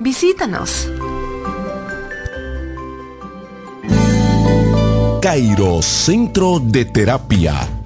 Visítanos. Cairo Centro de Terapia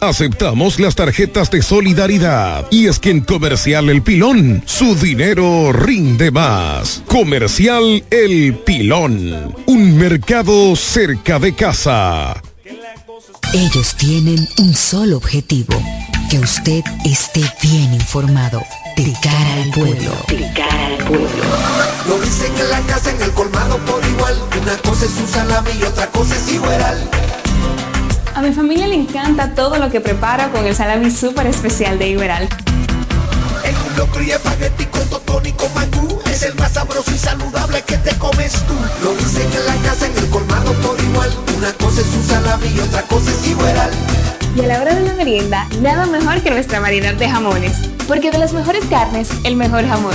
Aceptamos las tarjetas de solidaridad. Y es que en Comercial El Pilón, su dinero rinde más. Comercial El Pilón. Un mercado cerca de casa. Ellos tienen un solo objetivo. Que usted esté bien informado. De cara al pueblo. De cara al pueblo. Lo dicen en la casa, en el colmado por igual. Una cosa es un salami y otra cosa es igual. A mi familia le encanta todo lo que preparo con el salami súper especial de Iberal. En un locro y espagueti con totón y con mangú. Es el más sabroso y saludable que te comes tú. Lo dicen en la casa, en el colmado por igual. Una cosa es un salami y otra cosa es Iberal. Y a la hora de la merienda, nada mejor que nuestra variedad de jamones. Porque de las mejores carnes, el mejor jamón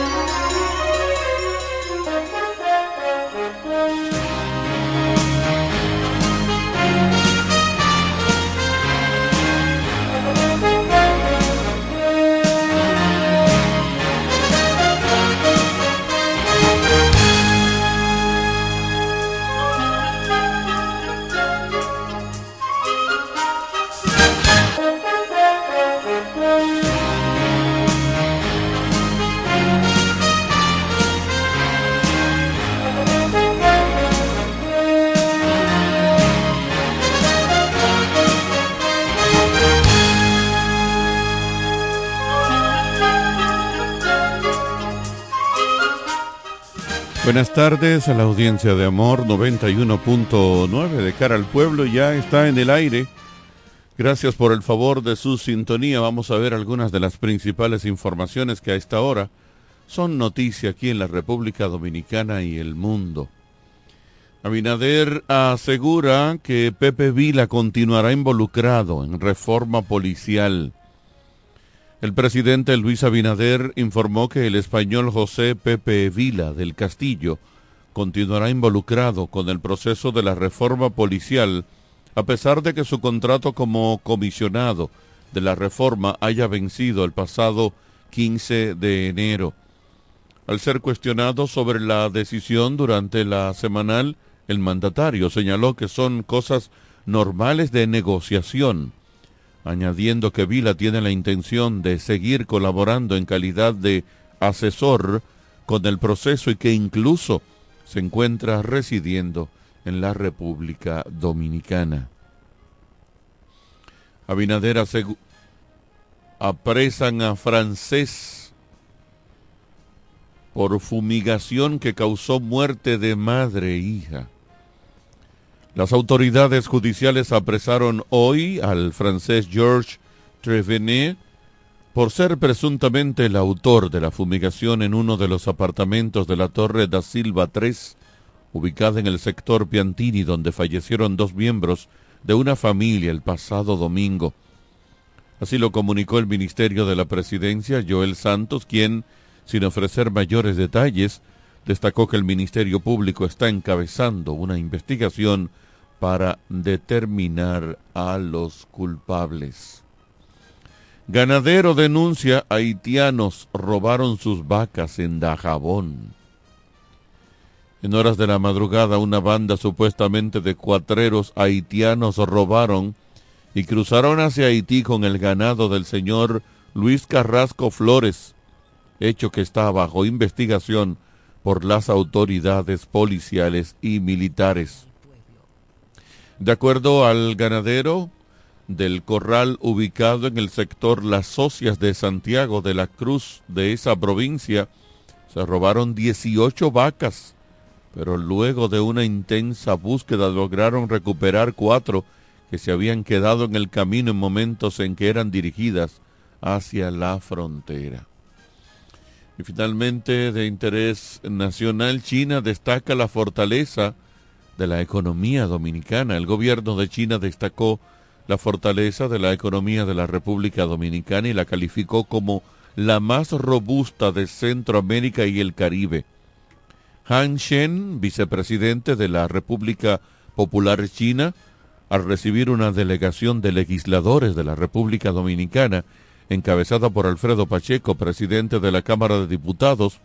Buenas tardes a la audiencia de Amor 91.9 de cara al pueblo. Ya está en el aire. Gracias por el favor de su sintonía. Vamos a ver algunas de las principales informaciones que a esta hora son noticia aquí en la República Dominicana y el mundo. Abinader asegura que Pepe Vila continuará involucrado en reforma policial. El presidente Luis Abinader informó que el español José Pepe Vila del Castillo continuará involucrado con el proceso de la reforma policial a pesar de que su contrato como comisionado de la reforma haya vencido el pasado 15 de enero. Al ser cuestionado sobre la decisión durante la semanal, el mandatario señaló que son cosas normales de negociación añadiendo que Vila tiene la intención de seguir colaborando en calidad de asesor con el proceso y que incluso se encuentra residiendo en la República Dominicana. Abinader apresan a francés por fumigación que causó muerte de madre e hija. Las autoridades judiciales apresaron hoy al francés Georges Trevenet por ser presuntamente el autor de la fumigación en uno de los apartamentos de la Torre da Silva 3, ubicada en el sector Piantini, donde fallecieron dos miembros de una familia el pasado domingo. Así lo comunicó el Ministerio de la Presidencia, Joel Santos, quien, sin ofrecer mayores detalles, destacó que el Ministerio Público está encabezando una investigación para determinar a los culpables. Ganadero denuncia haitianos robaron sus vacas en Dajabón. En horas de la madrugada una banda supuestamente de cuatreros haitianos robaron y cruzaron hacia Haití con el ganado del señor Luis Carrasco Flores, hecho que está bajo investigación por las autoridades policiales y militares. De acuerdo al ganadero del corral ubicado en el sector Las Socias de Santiago de la Cruz de esa provincia, se robaron 18 vacas pero luego de una intensa búsqueda lograron recuperar cuatro que se habían quedado en el camino en momentos en que eran dirigidas hacia la frontera. Y finalmente, de interés nacional, China destaca la fortaleza de la economía dominicana. El gobierno de China destacó la fortaleza de la economía de la República Dominicana y la calificó como la más robusta de Centroamérica y el Caribe. Han Shen, vicepresidente de la República Popular China, al recibir una delegación de legisladores de la República Dominicana, encabezada por Alfredo Pacheco, presidente de la Cámara de Diputados,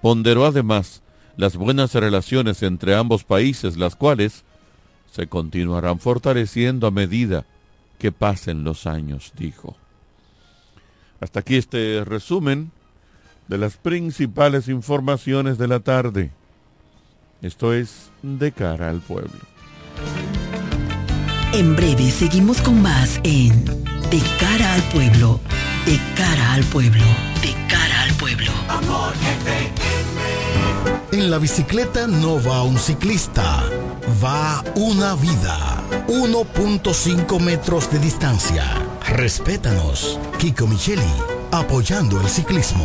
ponderó además las buenas relaciones entre ambos países, las cuales se continuarán fortaleciendo a medida que pasen los años, dijo. Hasta aquí este resumen de las principales informaciones de la tarde. Esto es De cara al pueblo. En breve seguimos con más en De cara al pueblo, de cara al pueblo, de cara al pueblo. En la bicicleta no va un ciclista, va una vida. 1.5 metros de distancia. Respétanos. Kiko Micheli, apoyando el ciclismo.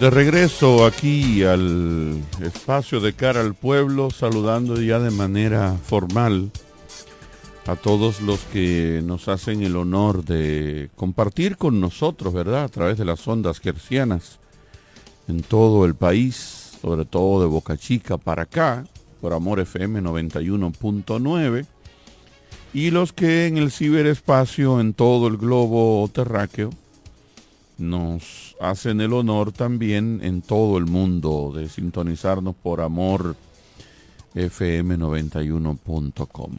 De regreso aquí al espacio de cara al pueblo, saludando ya de manera formal a todos los que nos hacen el honor de compartir con nosotros, ¿verdad? A través de las ondas gercianas en todo el país, sobre todo de Boca Chica para acá, por Amor FM 91.9, y los que en el ciberespacio en todo el globo terráqueo nos hacen el honor también en todo el mundo de sintonizarnos por amor fm91.com.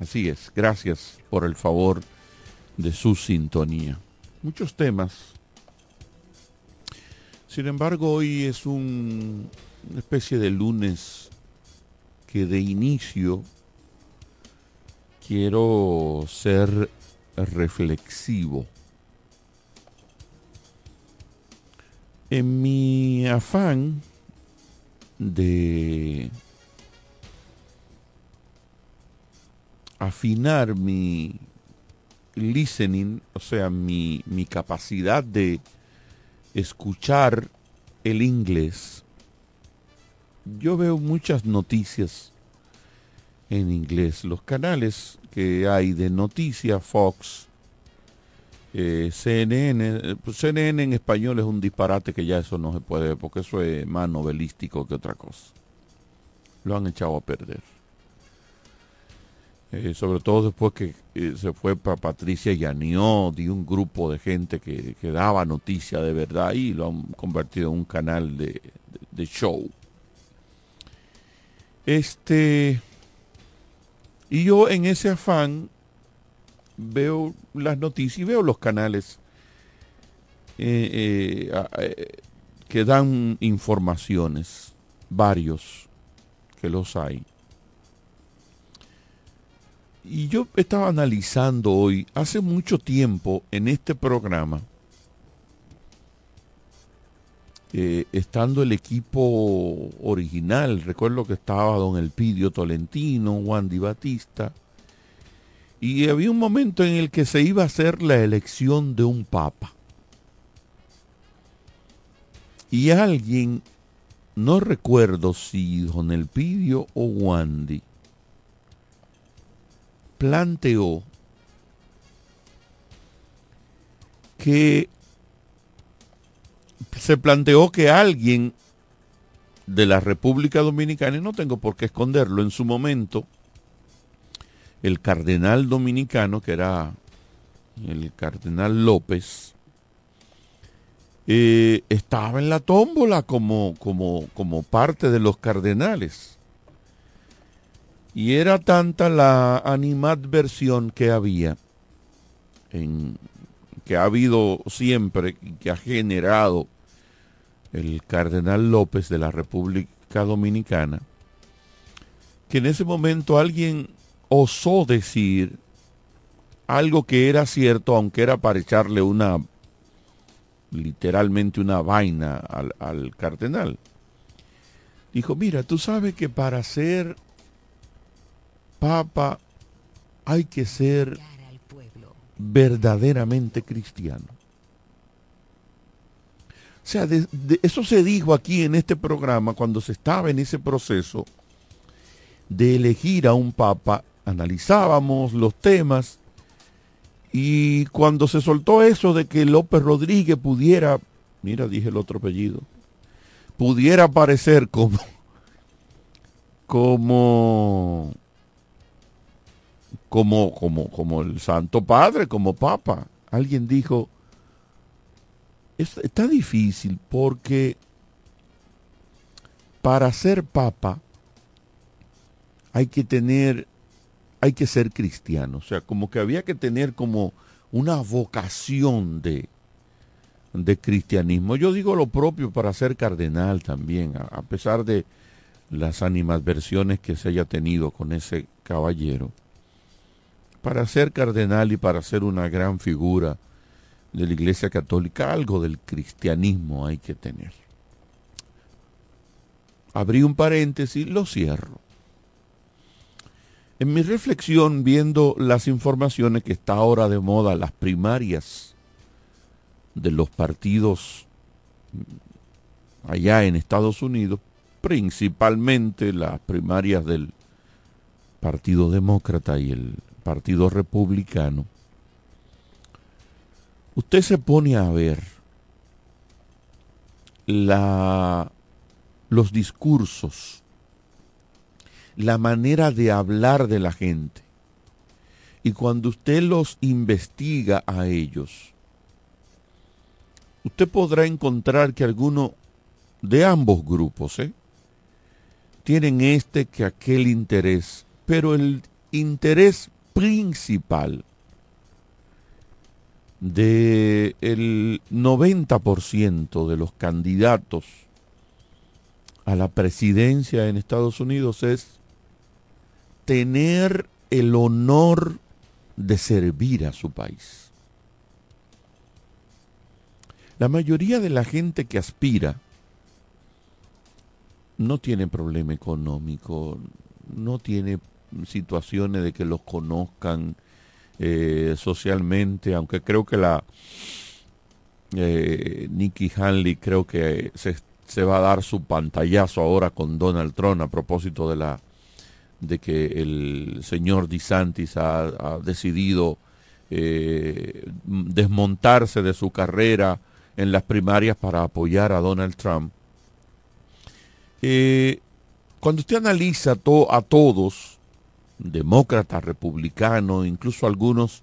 Así es, gracias por el favor de su sintonía. Muchos temas. Sin embargo, hoy es un, una especie de lunes que de inicio quiero ser reflexivo En mi afán de afinar mi listening, o sea, mi, mi capacidad de escuchar el inglés, yo veo muchas noticias en inglés. Los canales que hay de noticias, Fox, eh, CNN, pues CNN en español es un disparate que ya eso no se puede porque eso es más novelístico que otra cosa. Lo han echado a perder. Eh, sobre todo después que eh, se fue para Patricia Yanió, de un grupo de gente que, que, daba noticia de verdad y lo han convertido en un canal de, de show. Este, y yo en ese afán veo las noticias y veo los canales eh, eh, eh, que dan informaciones, varios que los hay. Y yo estaba analizando hoy, hace mucho tiempo en este programa, estando el equipo original, recuerdo que estaba don Elpidio Tolentino, Juan Di Batista, y había un momento en el que se iba a hacer la elección de un papa. Y alguien, no recuerdo si don Elpidio o Wandy, planteó que se planteó que alguien de la República Dominicana, y no tengo por qué esconderlo, en su momento, el cardenal dominicano, que era el cardenal López, eh, estaba en la tómbola como, como, como parte de los cardenales. Y era tanta la animadversión que había, que ha habido siempre, que ha generado el cardenal López de la República Dominicana, que en ese momento alguien osó decir algo que era cierto, aunque era para echarle una, literalmente una vaina al, al cardenal. Dijo, mira, tú sabes que para ser papa hay que ser verdaderamente cristiano. O sea, eso se dijo aquí en este programa cuando se estaba en ese proceso de elegir a un papa, analizábamos los temas y cuando se soltó eso de que López Rodríguez pudiera, mira, dije el otro apellido, pudiera aparecer como, como, como, como, como el Santo Padre, como Papa. Alguien dijo, está difícil porque para ser papa hay que tener, hay que ser cristiano. O sea, como que había que tener como una vocación de, de cristianismo. Yo digo lo propio para ser cardenal también, a, a pesar de las animadversiones que se haya tenido con ese caballero. Para ser cardenal y para ser una gran figura de la Iglesia Católica, algo del cristianismo hay que tener. Abrí un paréntesis, lo cierro. En mi reflexión, viendo las informaciones que está ahora de moda, las primarias de los partidos allá en Estados Unidos, principalmente las primarias del Partido Demócrata y el Partido Republicano, usted se pone a ver los discursos, la manera de hablar de la gente, y cuando usted los investiga a ellos, usted podrá encontrar que algunos de ambos grupos ¿eh? tienen este que aquel interés, pero el interés principal del el 90% de los candidatos a la presidencia en Estados Unidos es tener el honor de servir a su país. La mayoría de la gente que aspira no tiene problema económico, no tiene situaciones de que los conozcan, eh, socialmente, aunque creo que la eh, Nikki Hanley creo que se, se, va a dar su pantallazo ahora con Donald Trump a propósito de la de que el señor DeSantis ha, ha decidido eh, desmontarse de su carrera en las primarias para apoyar a Donald Trump. Eh, cuando usted analiza a todos, demócratas, republicanos, incluso algunos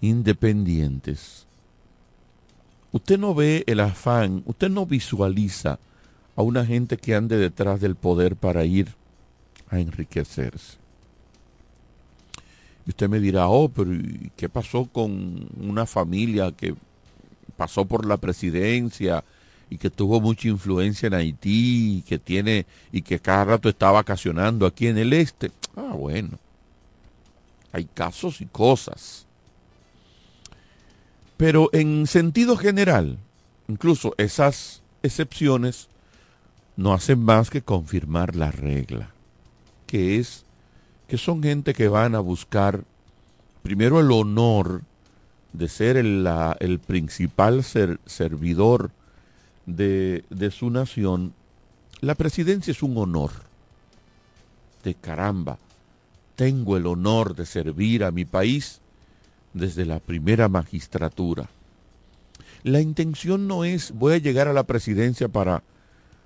independientes. Usted no ve el afán, usted no visualiza a una gente que ande detrás del poder para ir a enriquecerse. Y usted me dirá, oh, pero ¿qué pasó con una familia que pasó por la presidencia y que tuvo mucha influencia en Haití y que tiene y que cada rato está vacacionando aquí en el este. Ah, bueno. Hay casos y cosas. Pero en sentido general, incluso esas excepciones no hacen más que confirmar la regla, que es que son gente que van a buscar primero el honor de ser el, el principal ser, servidor de, de su nación, la presidencia es un honor. De caramba, tengo el honor de servir a mi país desde la primera magistratura. La intención no es voy a llegar a la presidencia para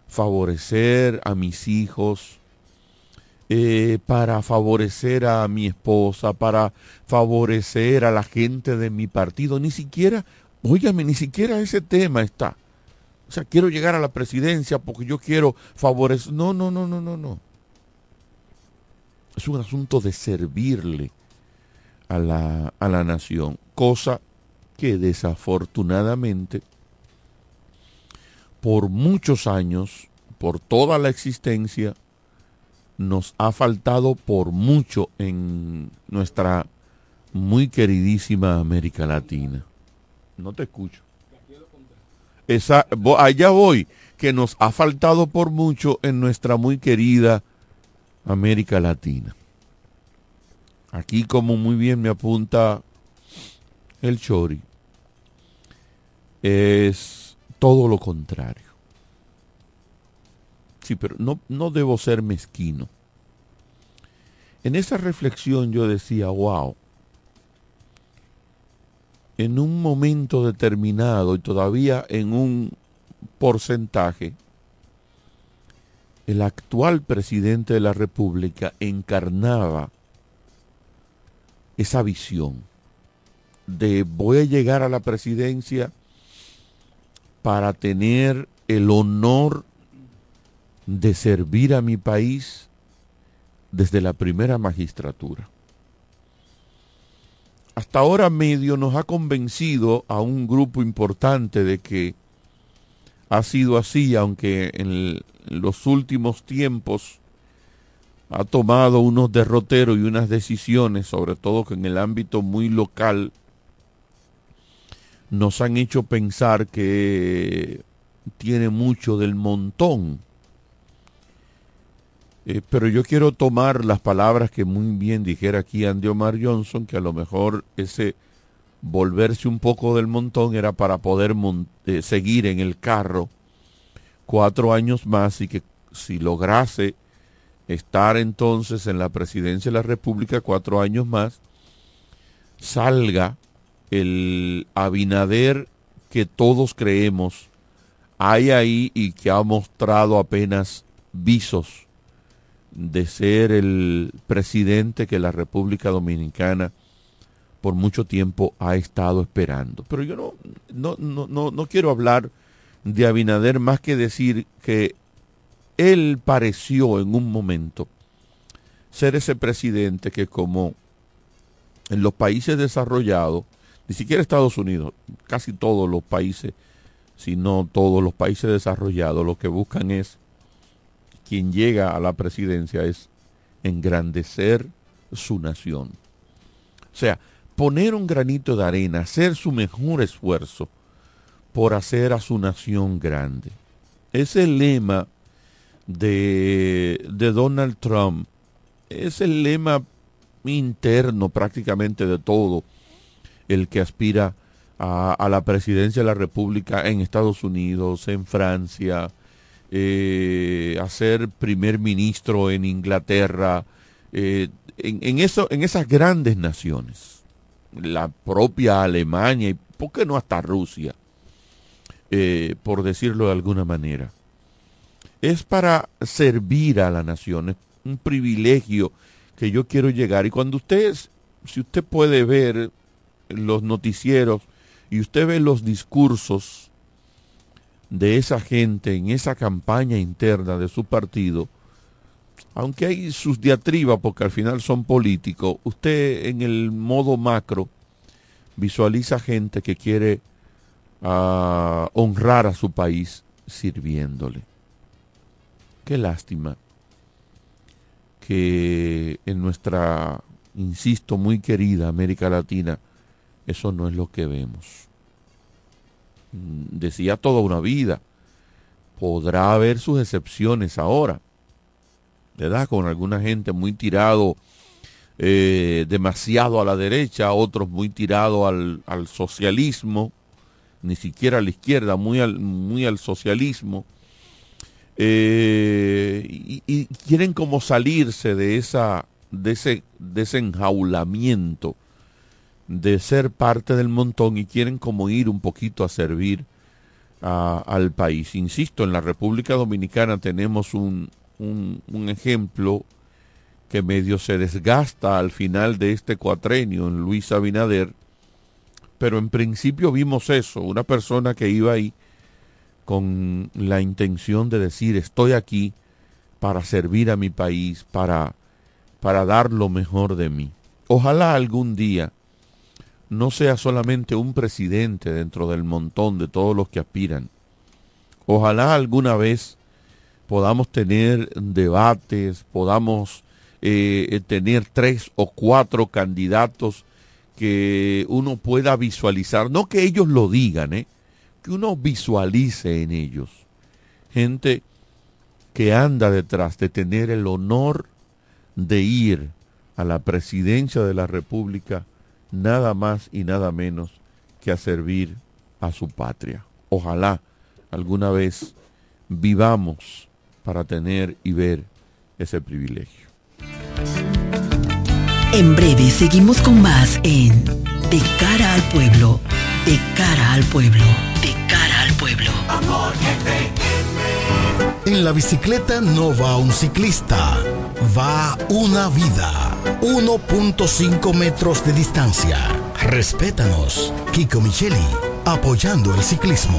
favorecer a mis hijos, eh, para favorecer a mi esposa, para favorecer a la gente de mi partido. Ni siquiera, óigame, ni siquiera ese tema está. O sea, quiero llegar a la presidencia porque yo quiero favorecer. No, no, no, no, no, no. Es un asunto de servirle a la, a la nación, cosa que desafortunadamente por muchos años, por toda la existencia, nos ha faltado por mucho en nuestra muy queridísima América Latina. No te escucho. Esa, allá voy, que nos ha faltado por mucho en nuestra muy querida América Latina. Aquí, como muy bien me apunta el Chori, es todo lo contrario. Sí, pero no, no debo ser mezquino. En esa reflexión yo decía, wow, en un momento determinado y todavía en un porcentaje, el actual presidente de la República encarnaba esa visión de voy a llegar a la presidencia para tener el honor de servir a mi país desde la primera magistratura. Hasta ahora medio nos ha convencido a un grupo importante de que ha sido así, aunque en los últimos tiempos ha tomado unos derroteros y unas decisiones, sobre todo que en el ámbito muy local, nos han hecho pensar que tiene mucho del montón. Eh, pero yo quiero tomar las palabras que muy bien dijera aquí Andy Omar Johnson, que a lo mejor ese volverse un poco del montón era para poder eh, seguir en el carro cuatro años más y que si lograse estar entonces en la presidencia de la República cuatro años más, salga el Abinader que todos creemos hay ahí y que ha mostrado apenas visos de ser el presidente que la República Dominicana por mucho tiempo ha estado esperando. Pero yo no, no, no, no, no quiero hablar de Abinader más que decir que él pareció en un momento ser ese presidente que como en los países desarrollados, ni siquiera Estados Unidos, casi todos los países, si no todos los países desarrollados, lo que buscan es, quien llega a la presidencia es engrandecer su nación. O sea, poner un granito de arena, hacer su mejor esfuerzo por hacer a su nación grande. Es el lema de, de Donald Trump, es el lema interno prácticamente de todo el que aspira a, la presidencia de la República en Estados Unidos, en Francia, eh, a ser primer ministro en Inglaterra, eh, en, eso, en esas grandes naciones, la propia Alemania y, ¿por qué no hasta Rusia? Eh, por decirlo de alguna manera. Es para servir a la nación, es un privilegio que yo quiero llegar. Y cuando usted, si usted puede ver los noticieros y usted ve los discursos de esa gente en esa campaña interna de su partido, aunque hay sus diatribas porque al final son políticos, usted en el modo macro visualiza gente que quiere ah, honrar a su país sirviéndole. Qué lástima que en nuestra, insisto, muy querida América Latina, eso no es lo que vemos. Mm, decía toda una vida. Podrá haber sus excepciones ahora, ¿verdad? Con alguna gente muy tirado eh, demasiado a la derecha, otros muy tirado al, socialismo, ni siquiera a la izquierda, muy al, muy al socialismo. Eh, y, y, quieren como salirse de esa de ese, de ese de ser parte del montón y quieren como ir un poquito a servir al país. Insisto, en la República Dominicana tenemos un, un, ejemplo que medio se desgasta al final de este cuatrenio en Luis Abinader, pero en principio vimos eso, una persona que iba ahí con la intención de decir estoy aquí para servir a mi país, para, para dar lo mejor de mí. Ojalá algún día no sea solamente un presidente dentro del montón de todos los que aspiran. Ojalá alguna vez podamos tener debates, podamos eh, tener tres o cuatro candidatos que uno pueda visualizar, no que ellos lo digan, eh, que uno visualice en ellos. Gente que anda detrás de tener el honor de ir a la presidencia de la República nada más y nada menos que a servir a su patria. Ojalá alguna vez vivamos para tener y ver ese privilegio. En breve seguimos con más en De cara al pueblo, de cara al pueblo, de cara al pueblo. En la bicicleta no va un ciclista, va una vida. 1.5 metros de distancia. Respétanos. Kiko Micheli, apoyando el ciclismo.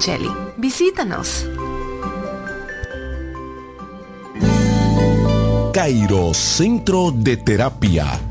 Visítanos. Cairo Centro de Terapia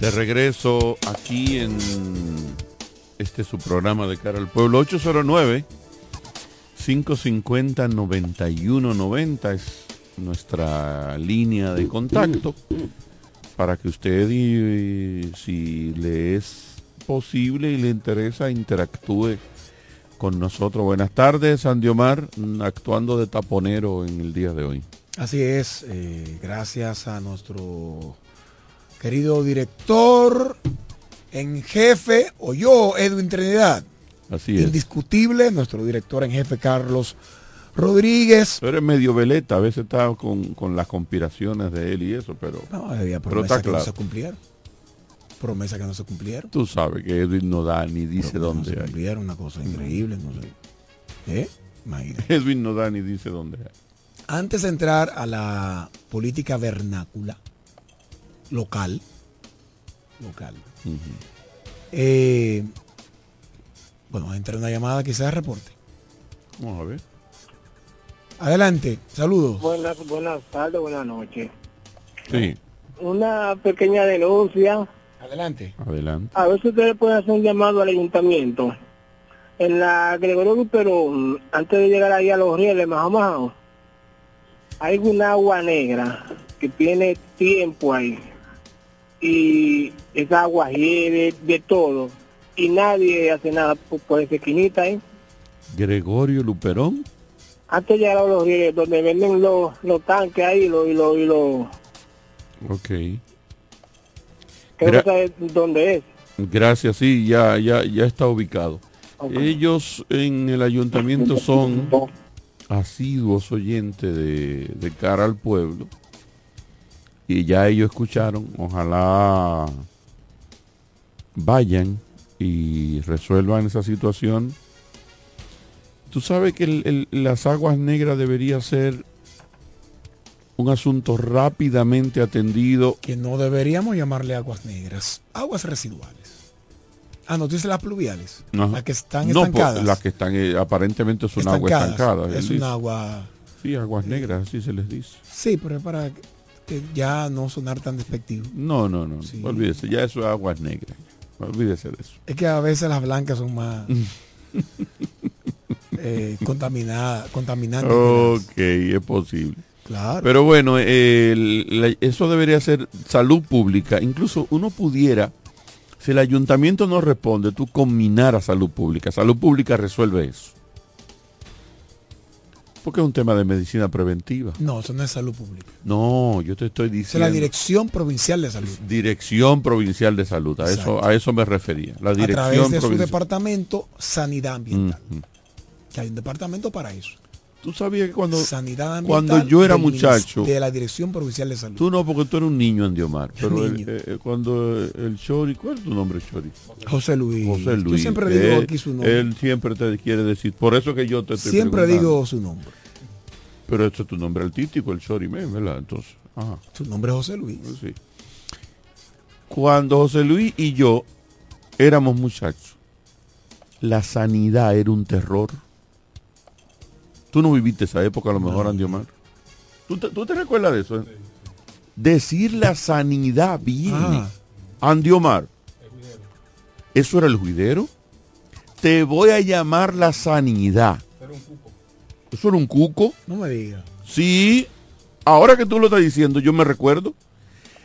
De regreso aquí en este su programa de cara al pueblo 809 550 9190 es nuestra línea de contacto para que usted y, si le es posible y le interesa interactúe con nosotros. Buenas tardes, Omar, actuando de taponero en el día de hoy. Así es, eh, gracias a nuestro querido director en jefe, o yo, Edwin Trinidad. Así es. Indiscutible, nuestro director en jefe, Carlos Rodríguez. Pero es medio veleta, a veces está con, las conspiraciones de él y eso, pero, no, había pero está que no se cumplieron. Promesa que no se cumplieron. Tú sabes que Edwin no da ni dice dónde no se cumplieron, una cosa increíble, no sé. ¿Eh? Edwin no da ni dice dónde hay. Antes de entrar a la política vernácula, local. Local. Eh, bueno, entra una llamada, quizás reporte. Vamos a ver. Adelante, saludos. Buenas, buenas tardes, buenas noches. Sí. Una pequeña denuncia. Adelante. Adelante. A ver si ustedes pueden hacer un llamado al ayuntamiento. En la Gregorio pero antes de llegar ahí a los rieles, más o menos, hay un agua negra que tiene tiempo ahí y es agua de, de todo. Y nadie hace nada por, esa esquinita ¿eh? Gregorio Luperón. Antes de llegar a los rieles donde venden los, los tanques ahí lo, y los y lo... ok. Creo que dónde es gracias sí ya ya ya está ubicado. Ellos en el ayuntamiento son asiduos oyentes de, de cara al pueblo y ya ellos escucharon, ojalá vayan y resuelvan esa situación. Tú sabes que las aguas negras debería ser un asunto rápidamente atendido. Que no deberíamos llamarle aguas negras, aguas residuales. Ah, no, dice las pluviales. Las que están no, pues, estancadas. las que están, eh, aparentemente es un agua estancada. Es un agua... Sí, aguas negras, así se les dice. Sí, pero es para ya no sonar tan despectivo. No, no, no. Olvídese, ya eso es aguas negras. Olvídese de eso. Es que a veces las blancas son más eh, contaminadas, contaminantes. Ok, es posible. Claro. Pero bueno, eso debería ser salud pública. Incluso uno pudiera, si el ayuntamiento no responde, tú combinar a salud pública. Salud pública resuelve eso. Porque es un tema de medicina preventiva. No, eso no es salud pública. No, yo te estoy diciendo. Es la Dirección Provincial de Salud. Dirección Provincial de Salud, a eso, a eso me refería. La dirección a través de su departamento Sanidad Ambiental. Que hay un departamento para eso. Tú sabías que cuando, cuando yo era muchacho. De la Dirección Provincial de Salud. Tú no, porque tú eres un niño, Andiomar. Pero eh, eh, cuando el Chori, ¿cuál es tu nombre, Chori? José Luis. José Luis. Yo siempre digo aquí su nombre. Él siempre te quiere decir. Por eso que yo te estoy Siempre digo su nombre. Pero esto es tu nombre artístico, el Chori ¿verdad? Entonces, ajá. Tu nombre es José Luis. Sí. Cuando José Luis y yo éramos muchachos, la sanidad era un terror Tú no viviste esa época, a lo mejor, Andy Omar. ¿Tú te, recuerdas de eso? Decir la sanidad viene. Ah. Andy Omar. ¿Eso era el juidero? Te voy a llamar la sanidad. ¿Eso era un cuco? No me digas. Sí. Ahora que tú lo estás diciendo, yo me recuerdo.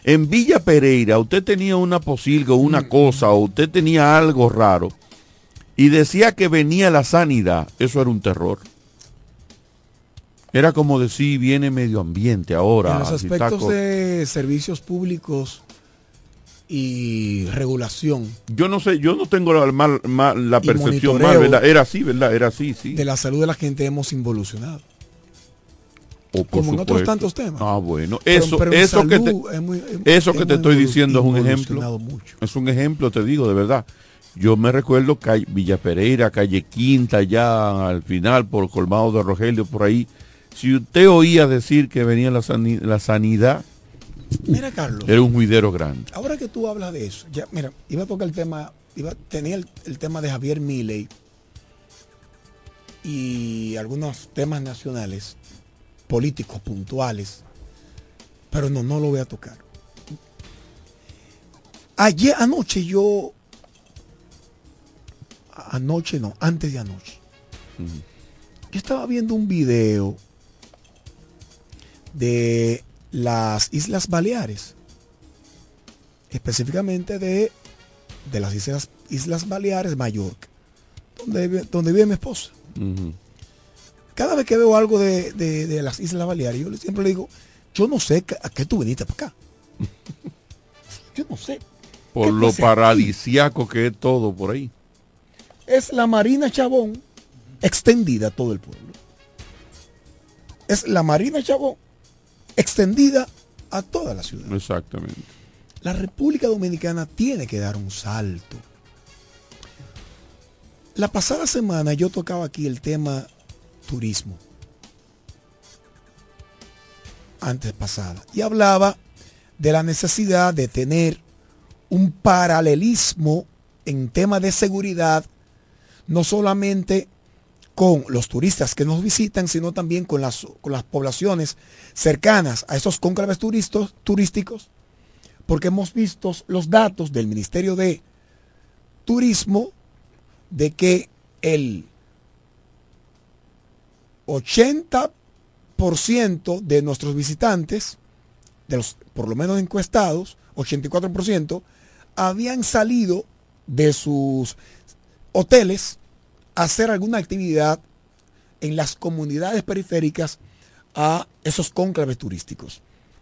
En Villa Pereira, usted tenía una posilga o una mm. cosa, o usted tenía algo raro, y decía que venía la sanidad. Eso era un terror. Era como decir, viene medio ambiente ahora. En los aspectos de servicios públicos y regulación Yo no sé, yo no tengo la, mal- mal- la Y percepción mal, ¿verdad? Era así, ¿verdad? Era así, sí. de la salud de la gente hemos involucionado. O por como en otros supuesto. tantos temas. Ah, bueno. Eso, pero eso que te, es muy- es- eso que te estoy diciendo es un ejemplo. mucho. Es un ejemplo, te digo, de verdad. Yo me recuerdo Villa Pereira, calle Quinta, ya al final, por Colmado de Rogelio, por ahí. Si usted oía decir que venía la, sani- la sanidad, Mira, Carlos. era un juidero grande. Ahora que tú hablas de eso, ya, mira, iba a tocar el tema, iba, tenía el, el tema de Javier Milei y algunos temas nacionales, políticos puntuales, pero no, no lo voy a tocar. Ayer, anoche yo, anoche no, antes de anoche, yo estaba viendo un video de las Islas Baleares específicamente de, de las Islas, Islas Baleares, Mallorca, donde, vive- donde vive mi esposa. Cada vez que veo algo de, de- de las Islas Baleares, yo siempre le digo, yo no sé a qué tú viniste para acá. yo no sé. Por ¿Qué lo aquí? paradisiaco que es todo por ahí. Es la Marina Chabón extendida a todo el pueblo. Es la Marina Chabón extendida a toda la ciudad. Exactamente. La República Dominicana tiene que dar un salto. La pasada semana yo tocaba aquí el tema turismo. Antes pasada. Y hablaba de la necesidad de tener un paralelismo en tema de seguridad, no solamente con los turistas que nos visitan, sino también con las, con las poblaciones cercanas a esos cónclaves turísticos, porque hemos visto los datos del Ministerio de Turismo de que el 80% de nuestros visitantes, de los por lo menos encuestados, 84%, habían salido de sus hoteles hacer alguna actividad en las comunidades periféricas a esos cónclaves turísticos.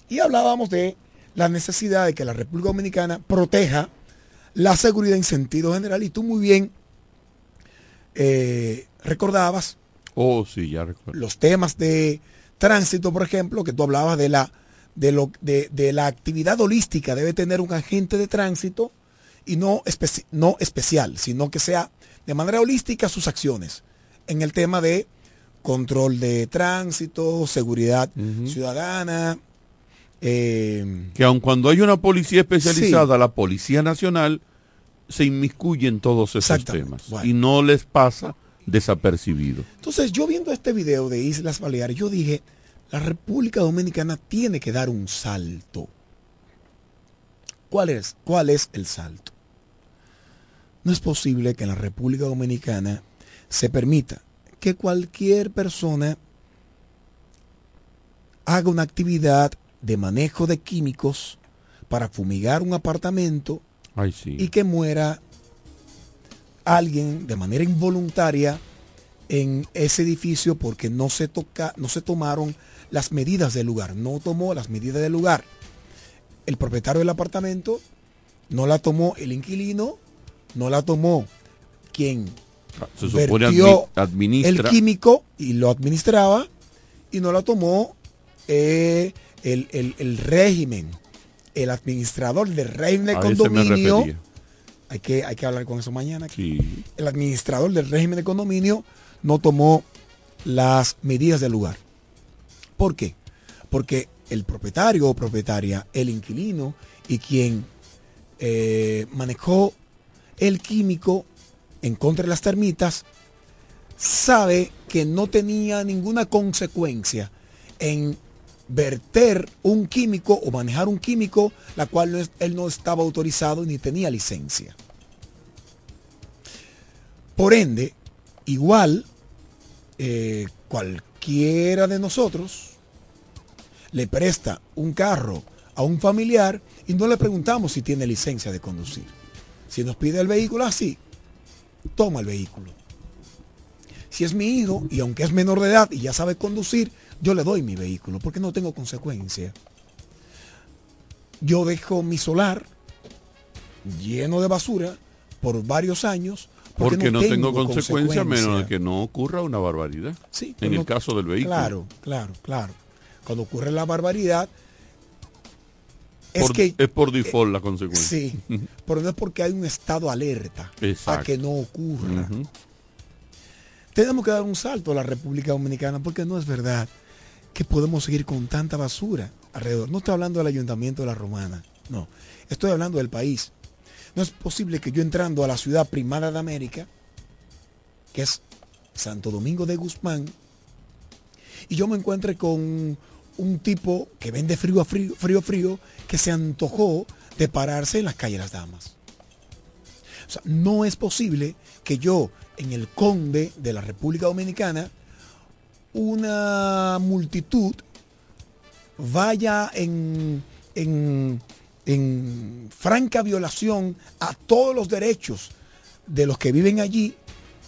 Y hablábamos de la necesidad de que la República Dominicana proteja la seguridad en sentido general. Y tú muy bien eh, recordabas Oh, sí, ya recuerdo. los temas de tránsito, por ejemplo, que tú hablabas de la, de lo, de, de la actividad holística. Debe tener un agente de tránsito y no, no especial, sino que sea de manera holística sus acciones en el tema de control de tránsito, seguridad ciudadana. eh, Que aun cuando hay una policía especializada, la Policía Nacional se inmiscuye en todos esos temas Bueno. y no les pasa desapercibido. Entonces, yo viendo este video de Islas Baleares, yo dije, la República Dominicana tiene que dar un salto. ¿Cuál es? ¿Cuál es el salto? No es posible que en la República Dominicana se permita que cualquier persona haga una actividad de manejo de químicos para fumigar un apartamento Ay, sí. y que muera alguien de manera involuntaria en ese edificio porque no se toca, no se tomaron las medidas del lugar, no tomó las medidas del lugar. El propietario del apartamento no la tomó el inquilino, no la tomó quien Se supone vertió administra. el químico y lo administraba y no la tomó eh, el, el- el régimen, el administrador del régimen de A condominio. Hay que, hay que hablar con eso mañana. Sí. El administrador del régimen de condominio no tomó las medidas del lugar. ¿Por qué? Porque el propietario o propietaria, el inquilino y quien eh, manejó el químico en contra de las termitas, sabe que no tenía ninguna consecuencia en verter un químico o manejar un químico, la cual él no estaba autorizado ni tenía licencia. Por ende, igual eh, cualquiera de nosotros le presta un carro a un familiar y no le preguntamos si tiene licencia de conducir. Si nos pide el vehículo así, toma el vehículo. Si es mi hijo y aunque es menor de edad y ya sabe conducir, yo le doy mi vehículo porque no tengo consecuencia. Yo dejo mi solar lleno de basura por varios años porque, no, tengo, consecuencia, menos de que no ocurra una barbaridad. Sí, en el caso del vehículo. Claro, claro, claro. Cuando ocurre la barbaridad, es por, que es por default la consecuencia. Sí, pero no es porque hay un estado alerta a que no ocurra. Tenemos que dar un salto a la República Dominicana porque no es verdad que podemos seguir con tanta basura alrededor. No estoy hablando del ayuntamiento de la Romana, no. Estoy hablando del país. No es posible que yo entrando a la ciudad primada de América, que es Santo Domingo de Guzmán, y yo me encuentre con un tipo que vende frío a frío, frío, frío, que se antojó de pararse en las calles Las Damas. No es posible que yo, en el Conde de la República Dominicana, una multitud vaya en, en en franca violación a todos los derechos de los que viven allí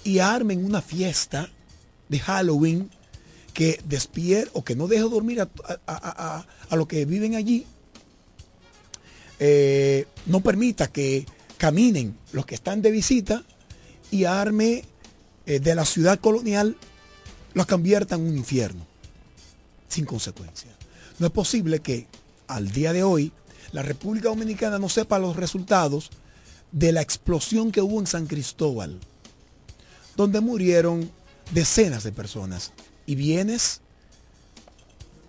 y armen una fiesta de Halloween que despier o que no deje dormir a, a, a, los que viven allí, eh, no permita que caminen los que están de visita y arme eh, de la ciudad colonial, los convierta en un infierno, sin consecuencia. No es posible que al día de hoy la República Dominicana no sepa los resultados de la explosión que hubo en San Cristóbal, donde murieron decenas de personas y bienes,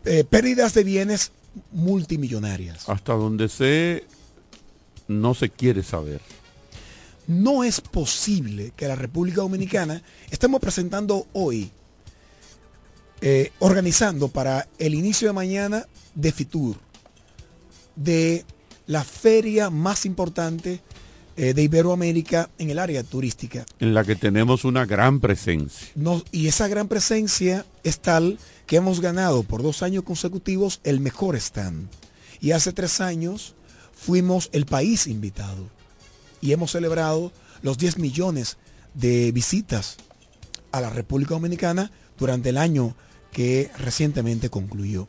eh, pérdidas de bienes multimillonarias. Hasta donde sé, no se quiere saber. No es posible que la República Dominicana estemos presentando hoy, eh, organizando para el inicio de mañana de Fitur, de la feria más importante eh, de Iberoamérica en el área turística. En la que tenemos una gran presencia. y esa gran presencia es tal que hemos ganado por dos años consecutivos el mejor stand. Y hace tres años fuimos el país invitado. Y hemos celebrado los 10 millones de visitas a la República Dominicana durante el año que recientemente concluyó.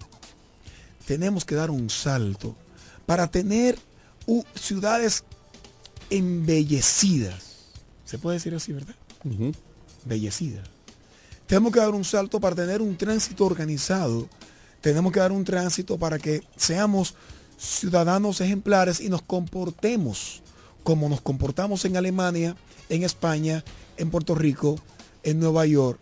Tenemos que dar un salto para tener ciudades embellecidas. Se puede decir así, ¿verdad? Embellecidas. Tenemos que dar un salto para tener un tránsito organizado. Tenemos que dar un tránsito para que seamos ciudadanos ejemplares y nos comportemos como nos comportamos en Alemania, en España, en Puerto Rico, en Nueva York.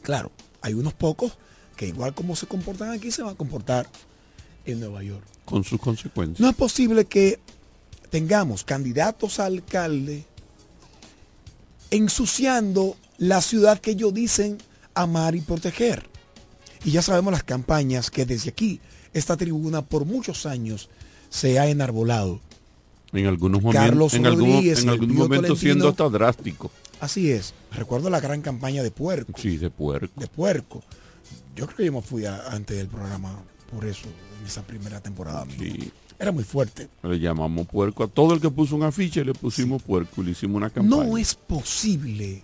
Claro, hay unos pocos que igual como se comportan aquí se van a comportar en Nueva York. Con sus consecuencias. No es posible que tengamos candidatos a alcalde ensuciando la ciudad que ellos dicen amar y proteger. Y ya sabemos las campañas que desde aquí, esta tribuna por muchos años se ha enarbolado. En algunos momentos, en, algún, momento siendo hasta drástico. Así es. Recuerdo la gran campaña de puerco. Sí, de puerco. De puerco. Yo creo que yo me fui antes del programa por eso en esa primera temporada. Era muy fuerte. Le llamamos puerco a todo el que puso un afiche, le pusimos puerco y le hicimos una campaña. No es posible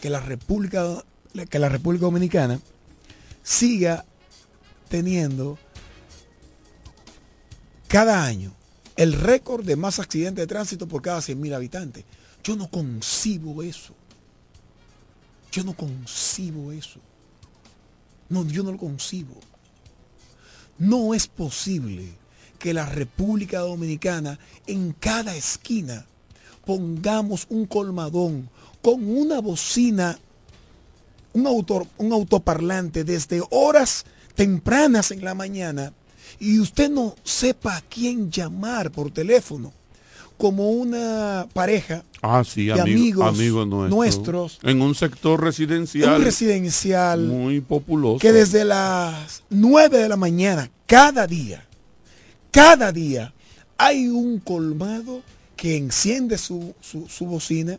que la República, que la República Dominicana siga teniendo cada año el récord de más accidentes de tránsito por cada 100.000 habitantes. Yo no concibo eso. Yo no concibo eso. No, yo no lo concibo. No es posible que la República Dominicana en cada esquina pongamos un colmadón con una bocina, un, autor, un autoparlante desde horas tempranas en la mañana y usted no sepa a quién llamar por teléfono, como una pareja ah, sí, de amigos, nuestros. En un sector residencial. Un residencial. Muy populoso. Que desde las 9 de la mañana, cada día, cada día, hay un colmado que enciende su, su bocina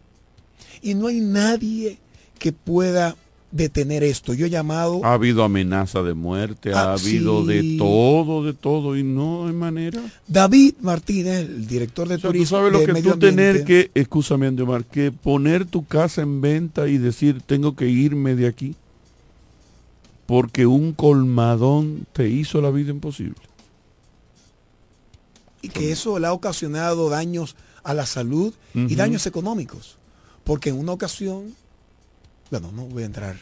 y no hay nadie que pueda detener esto. Yo he llamado... Ha habido amenaza de muerte, ha ah, habido de todo, de todo, y no hay manera. David Martínez, el director de turismo. ¿tú sabes lo que tú tener que, escúchame Andemar, que poner tu casa en venta y decir tengo que irme de aquí. porque un colmadón te hizo la vida imposible. Y que eso le ha ocasionado daños a la salud y daños económicos. Porque en una ocasión, bueno, no voy a entrar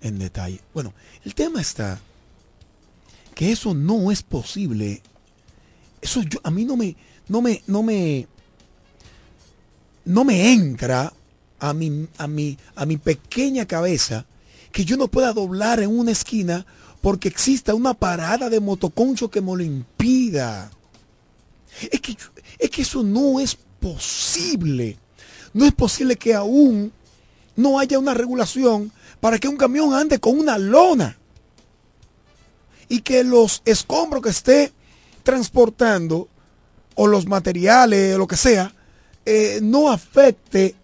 en detalle. Bueno, el tema está que eso no es posible. Eso yo, a mí no me, no me, no me, no me entra a mi, a mi, a mi pequeña cabeza que yo no pueda doblar en una esquina porque exista una parada de motoconcho que me lo impida. Es que, es que eso no es posible. No es posible que aún no haya una regulación para que un camión ande con una lona y que los escombros que esté transportando o los materiales, lo que sea, eh, no afecte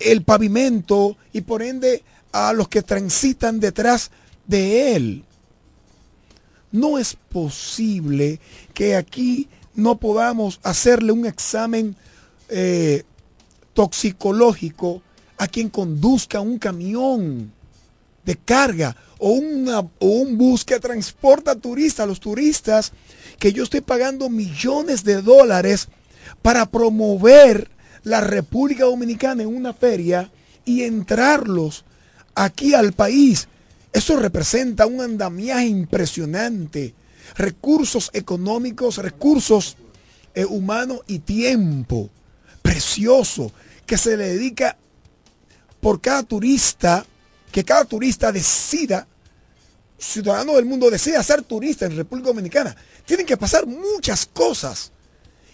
el pavimento y por ende a los que transitan detrás de él. No es posible que aquí no podamos hacerle un examen eh, toxicológico a quien conduzca un camión de carga o, o un bus que transporta turistas, los turistas que yo estoy pagando millones de dólares para promover la República Dominicana en una feria y entrarlos aquí al país. Eso representa un andamiaje impresionante. Recursos económicos, recursos eh, humanos y tiempo precioso que se le dedica por cada turista, que cada turista decida, ciudadano del mundo decida ser turista en República Dominicana. Tienen que pasar muchas cosas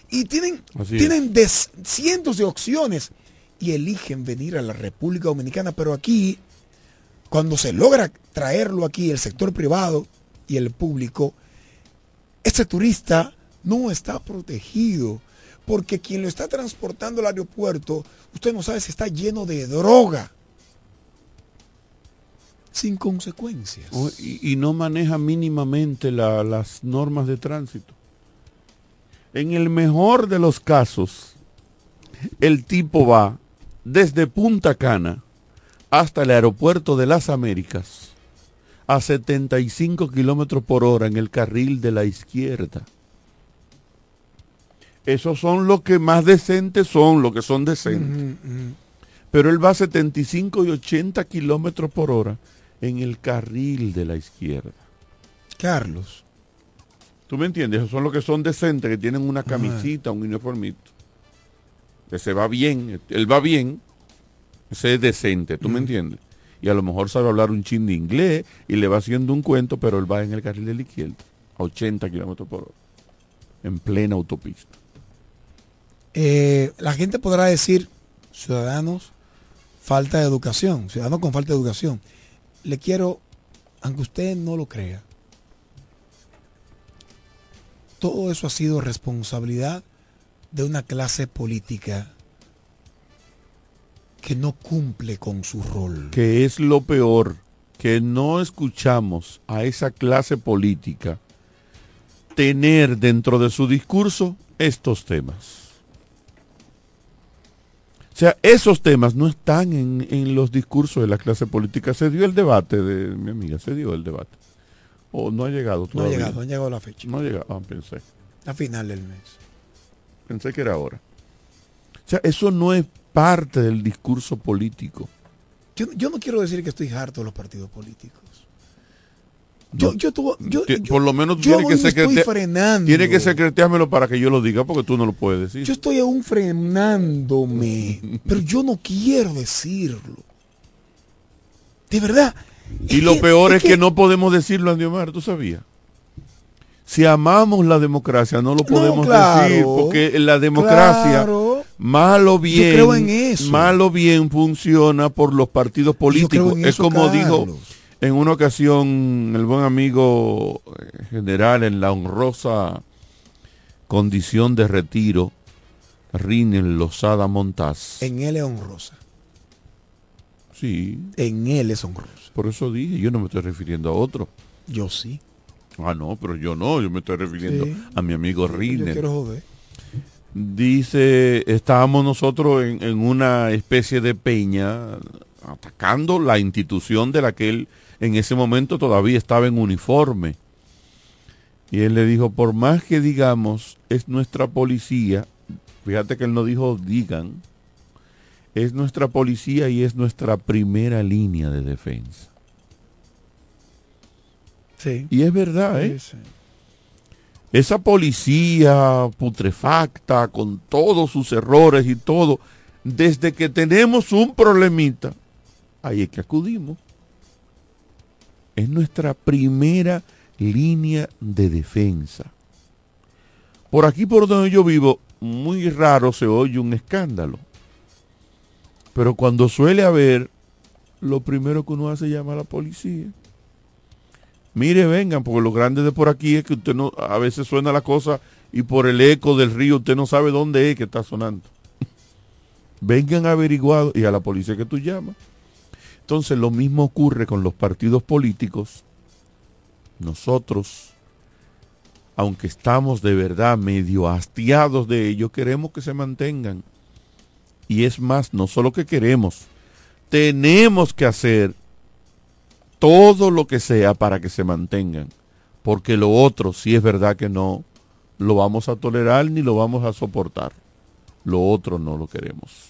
y tienen, tienen cientos de opciones y eligen venir a la República Dominicana, pero aquí, cuando se logra traerlo aquí, el sector privado y el público, este turista no está protegido porque quien lo está transportando al aeropuerto, usted no sabe si está lleno de droga, sin consecuencias. Y, no maneja mínimamente la- las normas de tránsito. En el mejor de los casos, el tipo va desde Punta Cana hasta el aeropuerto de las Américas a 75 kilómetros por hora en el carril de la izquierda. Esos son los que más decentes son, los que son decentes. Pero él va a 75 y 80 kilómetros por hora en el carril de la izquierda. Carlos. ¿Tú me entiendes? Esos son los que son decentes, que tienen una camisita, un uniformito. Ese va bien, él va bien, ese es decente, ¿tú me entiendes? Y a lo mejor sabe hablar un chin de inglés y le va haciendo un cuento, pero él va en el carril de la izquierda, a 80 kilómetros por hora, en plena autopista. Eh, la gente podrá decir, ciudadanos, falta de educación, ciudadanos con falta de educación. Le quiero, aunque usted no lo crea, todo eso ha sido responsabilidad de una clase política que no cumple con su rol. que es lo peor, que no escuchamos a esa clase política tener dentro de su discurso estos temas. O sea, esos temas no están en, en los discursos de la clase política. Se dio el debate de mi amiga, se dio el debate. O no ha llegado No ha todavía. llegado, no ha llegado la fecha. No ha llegado, ah, pensé. A final del mes. Pensé que era ahora. O sea, eso no es parte del discurso político. Yo, yo no quiero decir que estoy harto de los partidos políticos. Yo, yo, tuvo- yo, por lo menos yo tienes que estoy frenando. Tiene que secreteármelo para que yo lo diga porque tú no lo puedes decir. Yo estoy aún frenándome, pero yo no quiero decirlo. De verdad. y lo peor es que, no podemos decirlo, Andy Omar, ¿tú sabías? Si amamos la democracia, no lo podemos claro, decir, porque la democracia, claro. Malo bien, creo en eso. malo bien funciona por los partidos políticos. Es eso, como dijo en una ocasión el buen amigo eh, general en la honrosa condición de retiro, Rinel Lozada Montaz. En él es honrosa. Sí. En él es honrosa. Por eso dije, yo no me estoy refiriendo a otro. Yo sí. Ah, no, pero yo no, yo me estoy refiriendo Sí. a mi amigo Yo Rinel. quiero joder. Dice, estábamos nosotros en, en una especie de peña atacando la institución de la que él en ese momento todavía estaba en uniforme. Y él le dijo, por más que digamos, es nuestra policía, fíjate que él no dijo digan, es nuestra policía y es nuestra primera línea de defensa. Sí. Y es verdad, ¿eh? Sí, sí. Esa policía putrefacta, con todos sus errores y todo, desde que tenemos un problemita, ahí es que acudimos. Es nuestra primera línea de defensa. Por aquí por donde yo vivo, muy raro se oye un escándalo. Pero cuando suele haber, lo primero que uno hace es llamar a la policía. Mire, vengan, porque lo grande de por aquí es que usted no, a veces suena la cosa y por el eco del río usted no sabe dónde es que está sonando. vengan averiguados y a la policía que tú llamas. Entonces lo mismo ocurre con los partidos políticos. Nosotros, aunque estamos de verdad medio hastiados de ellos, queremos que se mantengan. Y es más, no solo que queremos, tenemos que hacer todo lo que sea para que se mantengan. Porque lo otro, si es verdad que no, lo vamos a tolerar ni lo vamos a soportar. Lo otro no lo queremos.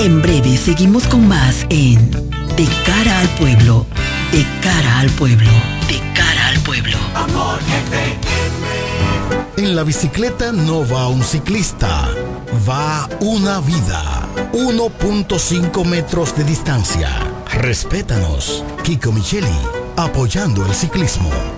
En breve seguimos con más en De cara al pueblo, de cara al pueblo, de cara al pueblo. Amor. En la bicicleta no va un ciclista, va una vida. 1.5 metros de distancia. Respétanos. Kiko Micheli, apoyando el ciclismo.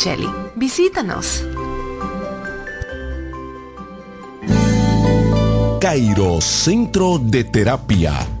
Visítanos. Cairo Centro de Terapia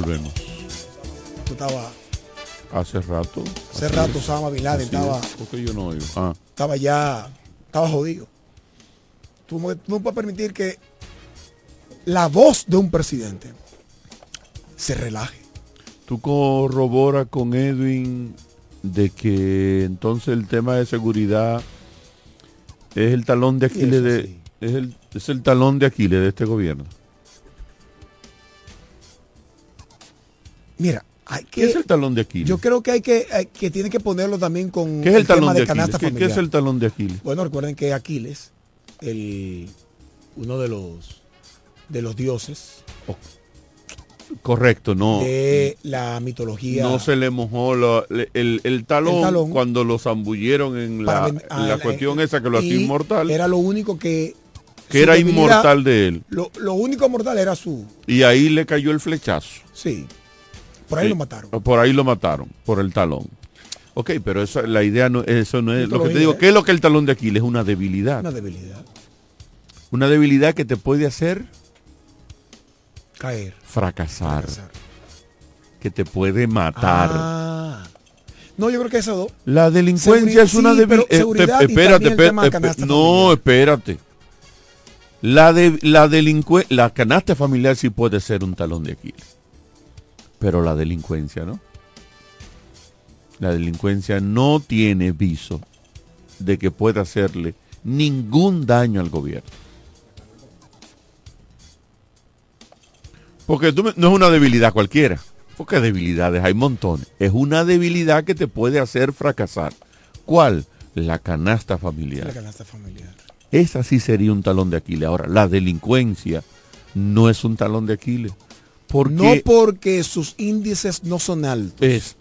Volvemos. Tú estaba, Hace rato. hace rato Osama Bin Laden estaba, es, porque yo no oigo. Ah, estaba ya, estaba jodido. Tú, no- tú no puedes permitir que la voz de un presidente se relaje. tú corroboras con Edwin de que entonces el tema de seguridad es el talón de Aquiles de sí. es el, es el talón de Aquiles de este gobierno. Mira, hay que, ¿Qué es el talón de Aquiles? yo creo que hay que, hay- que tiene que ponerlo también con ¿Qué es el, talón de, Aquiles? canasta ¿Qué, es el talón de Aquiles? Bueno, recuerden que Aquiles, el, uno de los de los dioses Correcto, no. de la mitología. No se le mojó la- el, el talón, El talón. cuando lo zambulleron en la, ven- en la ah, cuestión eh, esa que lo hacía inmortal, Era lo único que. que era inmortal de él. Lo, lo único mortal era su. Y ahí le cayó el flechazo. Sí. Por ahí Sí. lo mataron. Por ahí lo mataron, por el talón. Ok, pero eso, la idea no, eso no es lo que te digo. ¿eh? ¿Qué es lo que el talón de Aquiles? Es una debilidad. Una debilidad. Una debilidad que te puede hacer Caer. fracasar, fracasar. que te puede matar. Ah. No, yo creo que eso dos. La delincuencia Seguri- es una sí, debilidad. y espérate, canasta no, espérate. La de la la canasta familiar sí puede ser un talón de Aquiles. Pero la delincuencia, ¿no? La delincuencia no tiene viso de que pueda hacerle ningún daño al gobierno. Porque tú no es una debilidad cualquiera. Porque debilidades hay montones. Es una debilidad que te puede hacer fracasar. ¿Cuál? La canasta familiar. La canasta familiar. Esa sí sería un talón de Aquiles. Ahora, la delincuencia no es un talón de Aquiles. Porque No porque sus índices no son altos. es,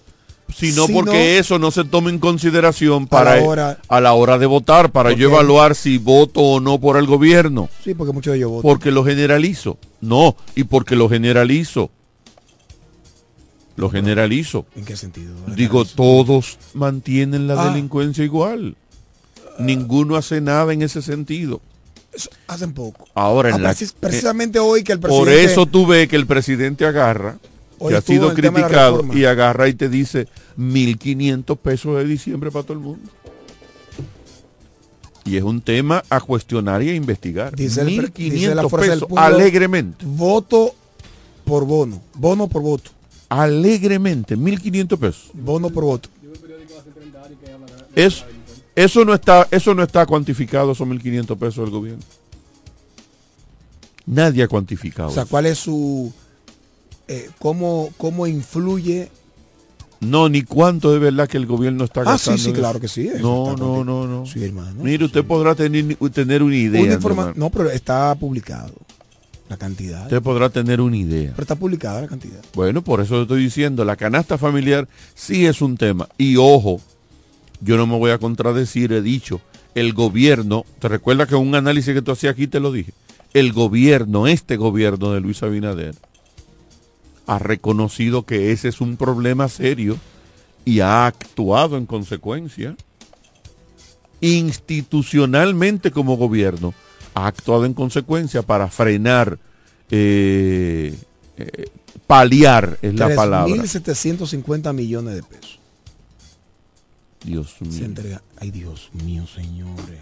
sino, Sino- porque eso no se toma en consideración para la hora- a la hora de votar, para yo evaluar si voto o no por el gobierno. Sí, porque muchos de ellos votan. Porque lo generalizo. No, y porque lo generalizo. Lo generalizo. ¿En qué sentido? Digo, todos mantienen la Ah. delincuencia igual. Ninguno hace nada en ese sentido. Hacen poco. Ahora en Ah, la precis- precisamente hoy que el presidente... Por eso tú ves que el presidente agarra, Hoy que ha sido criticado, y agarra y te dice 1.500 pesos de diciembre para todo el mundo. Y es un tema a cuestionar y a investigar. Dice el pre- dice 1.500 la fuerza del pesos, pueblo, alegremente. Voto por bono. Bono por voto. Alegremente, 1.500 pesos. Bono por voto. Es, eso, no está, eso no está cuantificado, esos 1.500 pesos del gobierno. Nadie ha cuantificado. O sea. ¿cuál es su... eh, cómo, ¿Cómo influye? No, ni cuánto de verdad que el gobierno está Ah, sí, gastando. sí, claro que sí, No, no, no, no. Sí, hermano. Mire, usted podrá tener, tener una idea. Una informa- no, pero está publicado. La cantidad. Usted podrá tener una idea. Pero está publicada la cantidad. Bueno, por eso estoy diciendo, la canasta familiar sí es un tema. Y ojo, yo no me voy a contradecir, he dicho, el gobierno, ¿te recuerdas que un análisis que tú hacías aquí te lo dije? El gobierno, este gobierno de Luis Abinader, ha reconocido que ese es un problema serio y ha actuado en consecuencia. Institucionalmente como gobierno, ha actuado en consecuencia para frenar, eh, eh, paliar es la palabra. 1.750 millones de pesos. Dios mío. Se entrega. Ay, Dios mío, señores.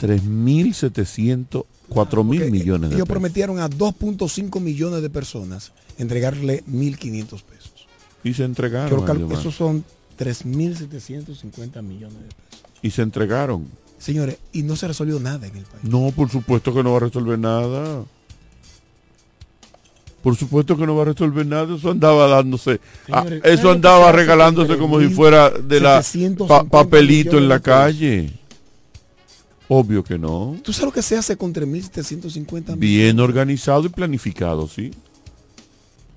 3.700, 4.000 Porque millones de Ellos pesos. prometieron a 2.5 millones de personas entregarle 1.500 pesos. Y se entregaron. Creo esos son 3.750 millones de pesos. Y se entregaron. Señores, y no se resolvió nada en el país. No, por supuesto que no va a resolver nada. Por supuesto que no va a resolver nada. Eso andaba dándose. ah, Señores, eso ¿sabe lo que andaba regalándose como si fuera de la 3.750 pa- papelito en la calle. Obvio que no. ¿Tú sabes lo que se hace con 3.750 millones? Bien organizado y planificado, sí.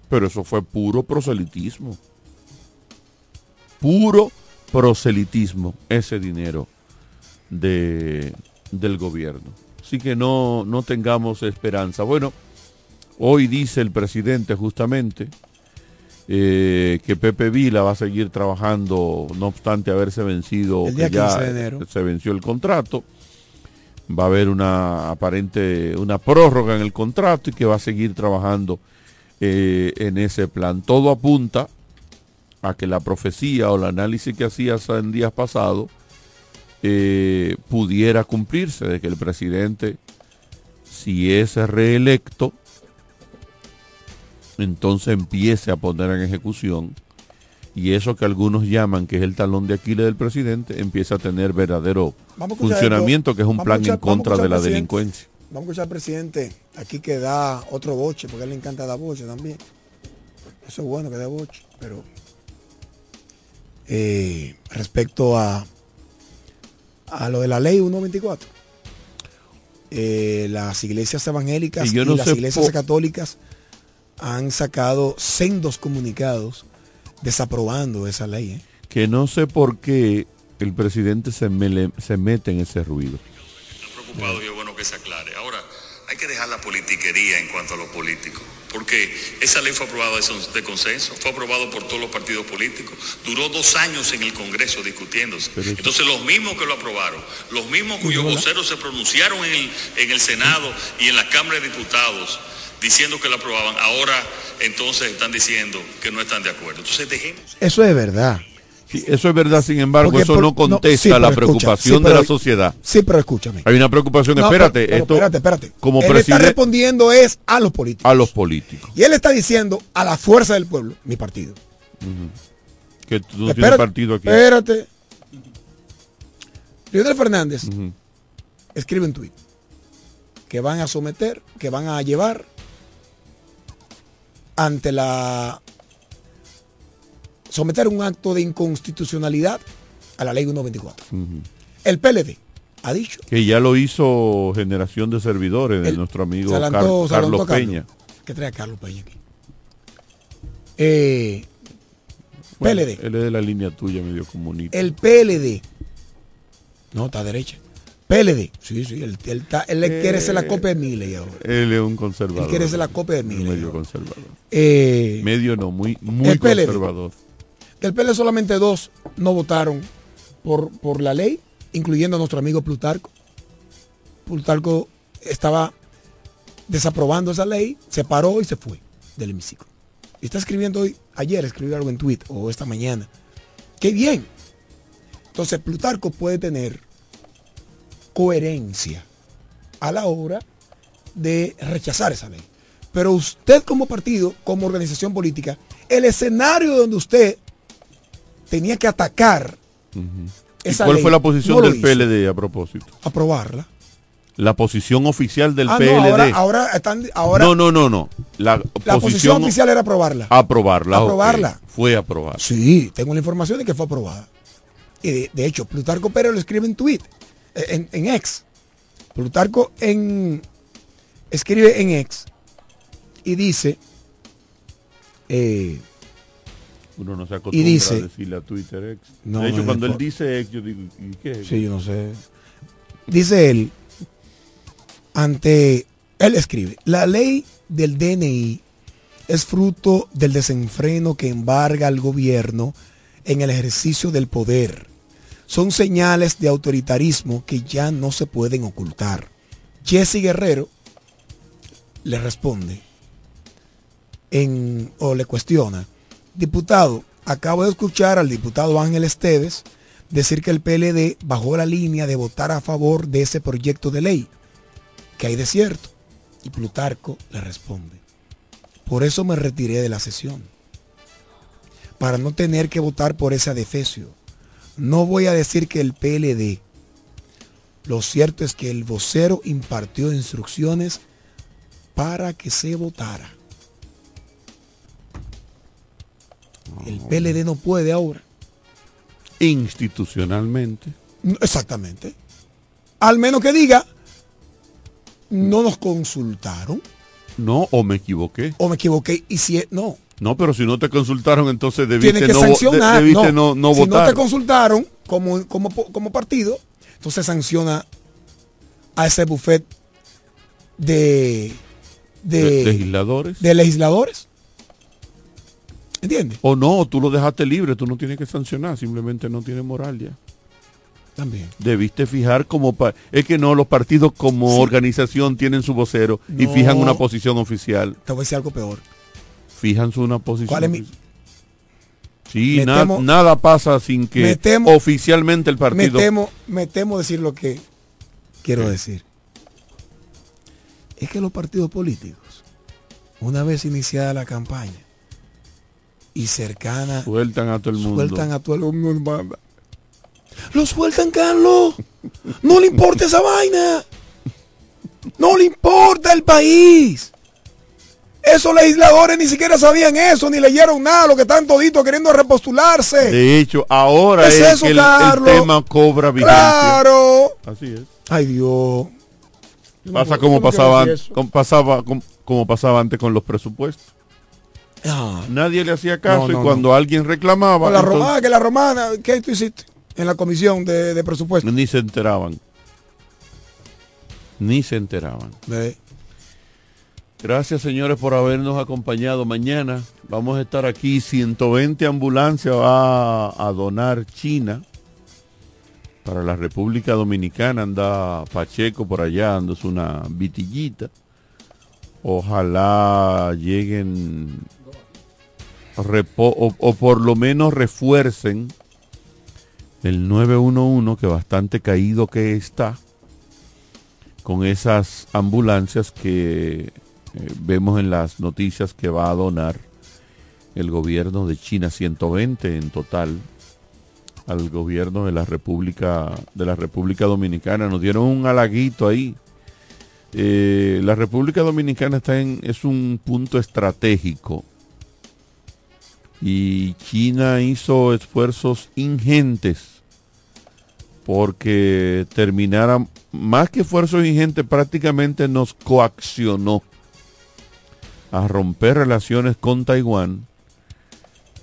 Pero eso fue puro proselitismo. Puro proselitismo, ese dinero de, del gobierno. Así que no, no tengamos esperanza. Bueno, hoy dice el presidente justamente eh, que Pepe Vila va a seguir trabajando, no obstante haberse vencido, El día que ya 15 de enero. se venció el contrato va a haber una aparente una prórroga en el contrato y que va a seguir trabajando eh, en ese plan. Todo apunta a que la profecía o el análisis que hacías en días pasados eh, pudiera cumplirse, de que el presidente, si es reelecto, entonces empiece a poner en ejecución y eso que algunos llaman que es el talón de Aquiles del presidente empieza a tener verdadero a funcionamiento esto. que es un Vamos plan escuchar- en contra de la delincuencia. Vamos a escuchar al presidente aquí que da otro boche, porque a él le encanta dar boche también. Eso es bueno que dé boche, pero eh, respecto a, a lo de la ley 124, eh, las iglesias evangélicas Y y, yo no las sé iglesias católicas han sacado sendos comunicados desaprobando esa ley. ¿eh? Que no sé por qué el presidente se, mele- se mete en ese ruido. preocupado y es bueno que se aclare. Ahora, hay que dejar la politiquería en cuanto a los políticos, porque esa ley fue aprobada de consenso, fue aprobado por todos los partidos políticos, duró dos años en el Congreso discutiéndose. Entonces, los mismos que lo aprobaron, los mismos cuyos voceros se pronunciaron en el, en el Senado y en la Cámara de Diputados diciendo que lo aprobaban, ahora entonces están diciendo que no están de acuerdo. Entonces, dejemos. Eso es verdad. Sí, eso es verdad, sin embargo, Porque eso por- no no, contesta sí, la escucha, preocupación de la sociedad. Sí, pero escúchame. Hay una preocupación, No, espérate, pero- pero esto espérate, espérate. como él está presidente respondiendo es a los políticos. a los políticos. Y él está diciendo a la fuerza del pueblo, mi partido. Que tú no tienes partido aquí. Espérate. Leonel Fernández escribe un tuit que van a someter, que van a llevar ante la someter un acto de inconstitucionalidad a la ley 124. Ujú. El PLD ha dicho Que ya lo hizo generación de servidores de El- nuestro amigo Car- Carlos Carlos. Peña. que trae a Carlos Peña aquí. Eh, Bueno, PLD. Él es de la línea tuya, medio comunista. El PLD. No, está derecha. PLD. Sí, sí, él, él está- él quiere ser la copia de Miley ahora. Él es un conservador. Él quiere ser la copia de Milei. Medio conservador. Eh, Medio no, muy, muy PLD. conservador. Del PLD solamente dos no votaron por, por la ley, incluyendo a nuestro amigo Plutarco. Plutarco estaba desaprobando esa ley, se paró y se fue del hemiciclo. Y está escribiendo hoy, ayer escribió algo en tweet o esta mañana. ¡Qué bien! Entonces Plutarco puede tener coherencia a la hora de rechazar esa ley. Pero usted como partido, como organización política, el escenario donde usted tenía que atacar ¿Y esa cuál ley, fue la posición no del. PLD a propósito? aprobarla. La posición oficial del Ah, no, PLD. ahora, ahora están, ahora no, no, no, no. La, la posición oficial era aprobarla. Aprobarla. Aprobarla. Fue aprobada. Sí, tengo la información de que fue aprobada. Y de, de hecho, Plutarco Pérez lo escribe en tweet, en, en ex. Plutarco en, escribe en ex y dice, eh, Uno no se acostumbra y dice, a decirle a Twitter ex. No, de hecho, no, cuando él dice ex, yo digo, ¿y qué? es? Sí, yo no sé. Dice él, ante, él escribe, la ley del DNI es fruto del desenfreno que embarga al gobierno en el ejercicio del poder. Son señales de autoritarismo que ya no se pueden ocultar. Jesse Guerrero le responde en, o le cuestiona, diputado, acabo de escuchar al diputado Ángel Esteves decir que el PLD bajó la línea de votar a favor de ese proyecto de ley, que hay de cierto. Y Plutarco le responde, por eso me retiré de la sesión, para no tener que votar por ese adefesio. No voy a decir que el PLD, lo cierto es que el vocero impartió instrucciones para que se votara. El PLD no puede ahora. Institucionalmente. Exactamente. Al menos que diga, no nos consultaron No, o me equivoqué. o me equivoqué y si no, No, pero si no te consultaron, entonces debiste que no, de- debiste no. no, no si no votar. te consultaron como, como, como partido, entonces sanciona a ese buffet de, de, De- legisladores. de legisladores. ¿Entiendes? O no, tú lo dejaste libre, tú no tienes que sancionar, simplemente no tiene moral ya. También. Debiste fijar como... es que no, los partidos como organización tienen su vocero y fijan una posición oficial. Te voy a decir algo peor. Fijan su una posición ¿Cuál es mi- oficial. Sí, Me na- temo- nada pasa sin que me temo- oficialmente el Me partido... temo, me temo decir lo que quiero decir. Es que los partidos políticos, una vez iniciada la campaña y cercana, Sueltan a todo el mundo. sueltan a todo el mundo. Lo sueltan, Carlos. No le importa esa vaina. No le importa el país. Esos legisladores ni siquiera sabían eso, ni leyeron nada, lo que están toditos queriendo repostularse. De hecho, ahora Es es, eso, que el, tema cobra vigencia. Claro. Así es. Ay Dios. Pasa como pasaba, como pasaba, como, como pasaba antes con los presupuestos. Ah. Nadie le hacía caso No, no, y cuando alguien reclamaba, Con la entonces, romana, que la romana, ¿qué tú hiciste? En la comisión de, de presupuesto. ni se enteraban. Ni se enteraban. Ve. Gracias señores por habernos acompañado. Mañana vamos a estar aquí. 120 ambulancias va a donar China para la República Dominicana. Anda Pacheco por allá, dándose una vitillita. Ojalá lleguen o por lo menos refuercen el 911 que bastante caído que está con esas ambulancias que eh, vemos en las noticias que va a donar el gobierno de China 120 en total al gobierno de la República de la República Dominicana. Nos dieron un halaguito ahí. Eh, la República Dominicana está en es un punto estratégico. Y China hizo esfuerzos ingentes porque terminara más que esfuerzos ingentes prácticamente nos coaccionó a romper relaciones con Taiwán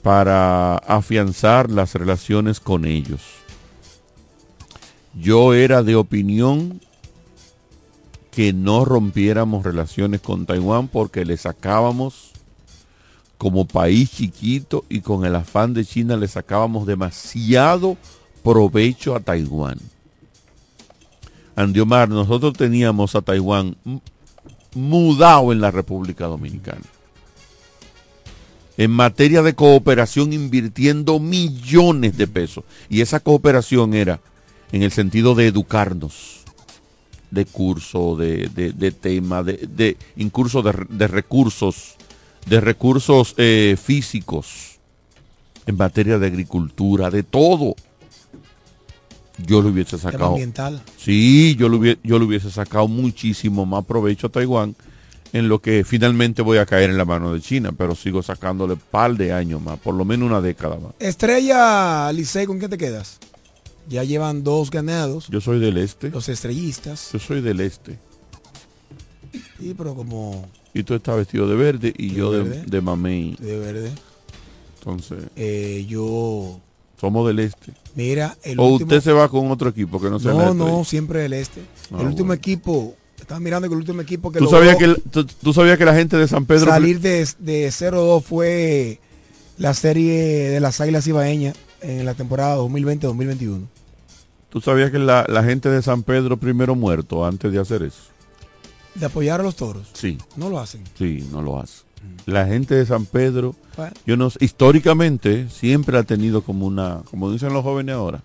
para afianzar las relaciones con ellos. Yo era de opinión que no rompiéramos relaciones con Taiwán porque le sacábamos como país chiquito y con el afán de China le sacábamos demasiado provecho a Taiwán. Andiomar, nosotros teníamos a Taiwán mudado en la República Dominicana. En materia de cooperación invirtiendo millones de pesos. Y esa cooperación era en el sentido de educarnos, de curso, de, de, de tema, de, de incurso de, de recursos, de recursos eh, físicos, en materia de agricultura, de todo. Yo le hubiese sacado. ambiental. Sí, yo le, hubiese, yo le hubiese sacado muchísimo más provecho a Taiwán en lo que finalmente voy a caer en la mano de China, pero sigo sacándole par de años más, por lo menos una década más. Estrella Licey, ¿con quién te quedas? Ya llevan dos ganados. Yo soy del este. Los estrellistas. Yo soy del este. Sí, pero como... Y tú estás vestido de verde y De yo de, de mamey. De verde. Entonces, Eh, yo... somos del este. Mira, el o último... usted se va con otro equipo que no sea No, no, siempre el este. Ah, el último equipo... Estaba mirando que el último equipo que ¿Tú sabías que, el- tú, tú sabías que la gente de San Pedro... salir de, de 0-2 fue la serie de las Águilas Ibaeñas en la temporada 2020-2021. ¿Tú sabías que la, la gente de San Pedro primero muerto antes de hacer eso? De apoyar a los toros. Sí. No lo hacen. Sí, no lo hace. La gente de San Pedro, Bueno. yo no sé, históricamente siempre ha tenido como una, como dicen los jóvenes ahora,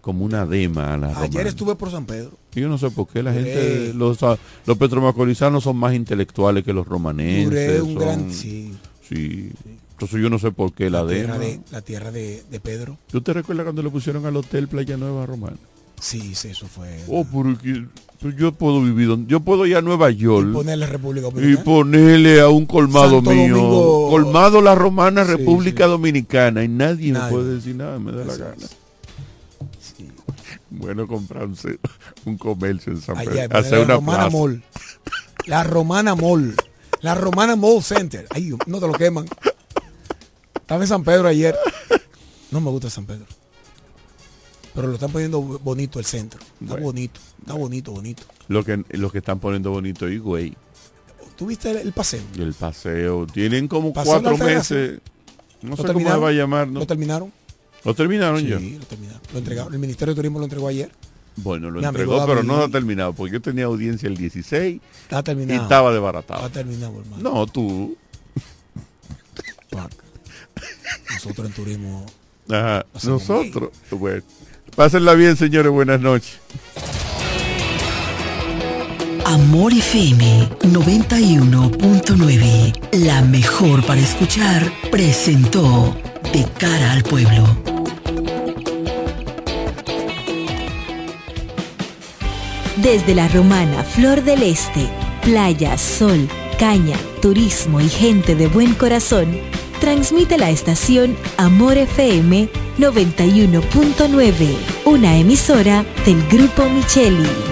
como una dema a la Ayer romana. estuve por San Pedro. Yo no sé por qué la Duré- gente, los, ah, los petromacorizanos son más intelectuales que los romanenses. Duré un son- gran... Sí, sí. Entonces yo no sé por qué la, la tierra, dema. de, la tierra de, de Pedro. ¿Tú te recuerdas cuando le pusieron al hotel Playa Nueva Romana? Sí, sí, eso fue... Oh, porque yo puedo vivir donde, yo puedo ir a Nueva York Ponerle República y Dominicana. ponerle a un colmado Santo mío, Domingo. colmado la Romana Sí, República Dominicana y nadie, me puede decir nada, me da la gana. Sí. Bueno, comprarse un comercio en San Pedro, hacer una Romana plaza. Mall. La Romana Mall. La Romana Mall Center. Ay, no te lo queman. Estaba en San Pedro ayer. No me gusta San Pedro. Pero lo están poniendo bonito el centro. Está Bueno. bonito. Está bonito, bonito. Lo que, lo que están poniendo bonito y güey, ¿Tuviste el, el paseo? y el paseo, tienen como Paseo cuatro meses, no ¿Lo sé cómo se va a llamar, ¿no? ¿Lo terminaron? ¿Lo terminaron Sí, ya? lo terminaron. Lo entregaron. El Ministerio de Turismo lo entregó ayer. Bueno, lo Mi entregó, pero no lo ha terminado, porque yo tenía audiencia el 16 Está y terminado. estaba desbaratado. Está terminado, hermano. No, tú. Pac. Nosotros en turismo. Ajá, nosotros. Bueno, pásenla bien, señores. Buenas noches. Amor FM 91.9, la mejor para escuchar, presentó De cara al pueblo. Desde la romana Flor del Este, playa, sol, caña, turismo y gente de buen corazón, transmite la estación Amor FM 91.9, una emisora del Grupo Micheli.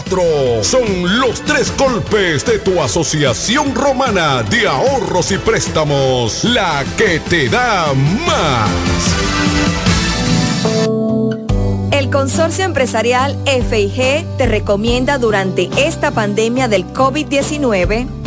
Son los tres golpes de tu Asociación Romana de Ahorros y Préstamos. La que te da más. El Consorcio Empresarial FIG te recomienda durante esta pandemia del COVID-19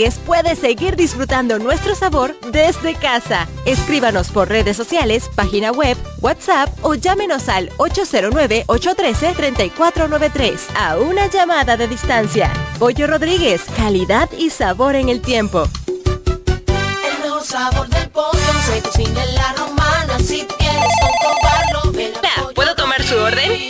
Rodríguez puedes seguir disfrutando nuestro sabor desde casa. Escríbanos por redes sociales, página web, WhatsApp o llámenos al 809-813-3493 a una llamada de distancia. Pollo Rodríguez, calidad y sabor en el tiempo. El mejor sabor del pollo se cocina en la romana. Si tú quieres comprobarlo, ven a Pollo ¿Puedo tomar su orden?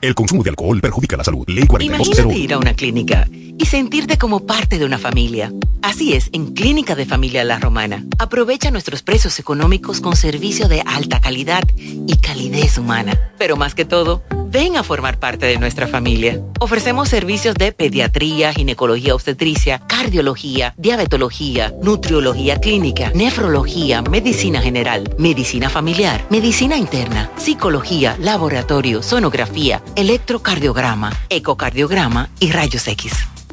El consumo de alcohol perjudica la salud. Ley Imagínate 4201. ir a una clínica y sentirte como parte de una familia. Así es, en Clínica de Familia La Romana. Aprovecha nuestros precios económicos con servicio de alta calidad y calidez humana. Pero más que todo, ven a formar parte de nuestra familia. Ofrecemos servicios de pediatría, ginecología obstetricia, cardiología, diabetología, nutriología clínica, nefrología, medicina general, medicina familiar, medicina interna, psicología, laboratorio, sonografía, electrocardiograma, ecocardiograma y rayos X.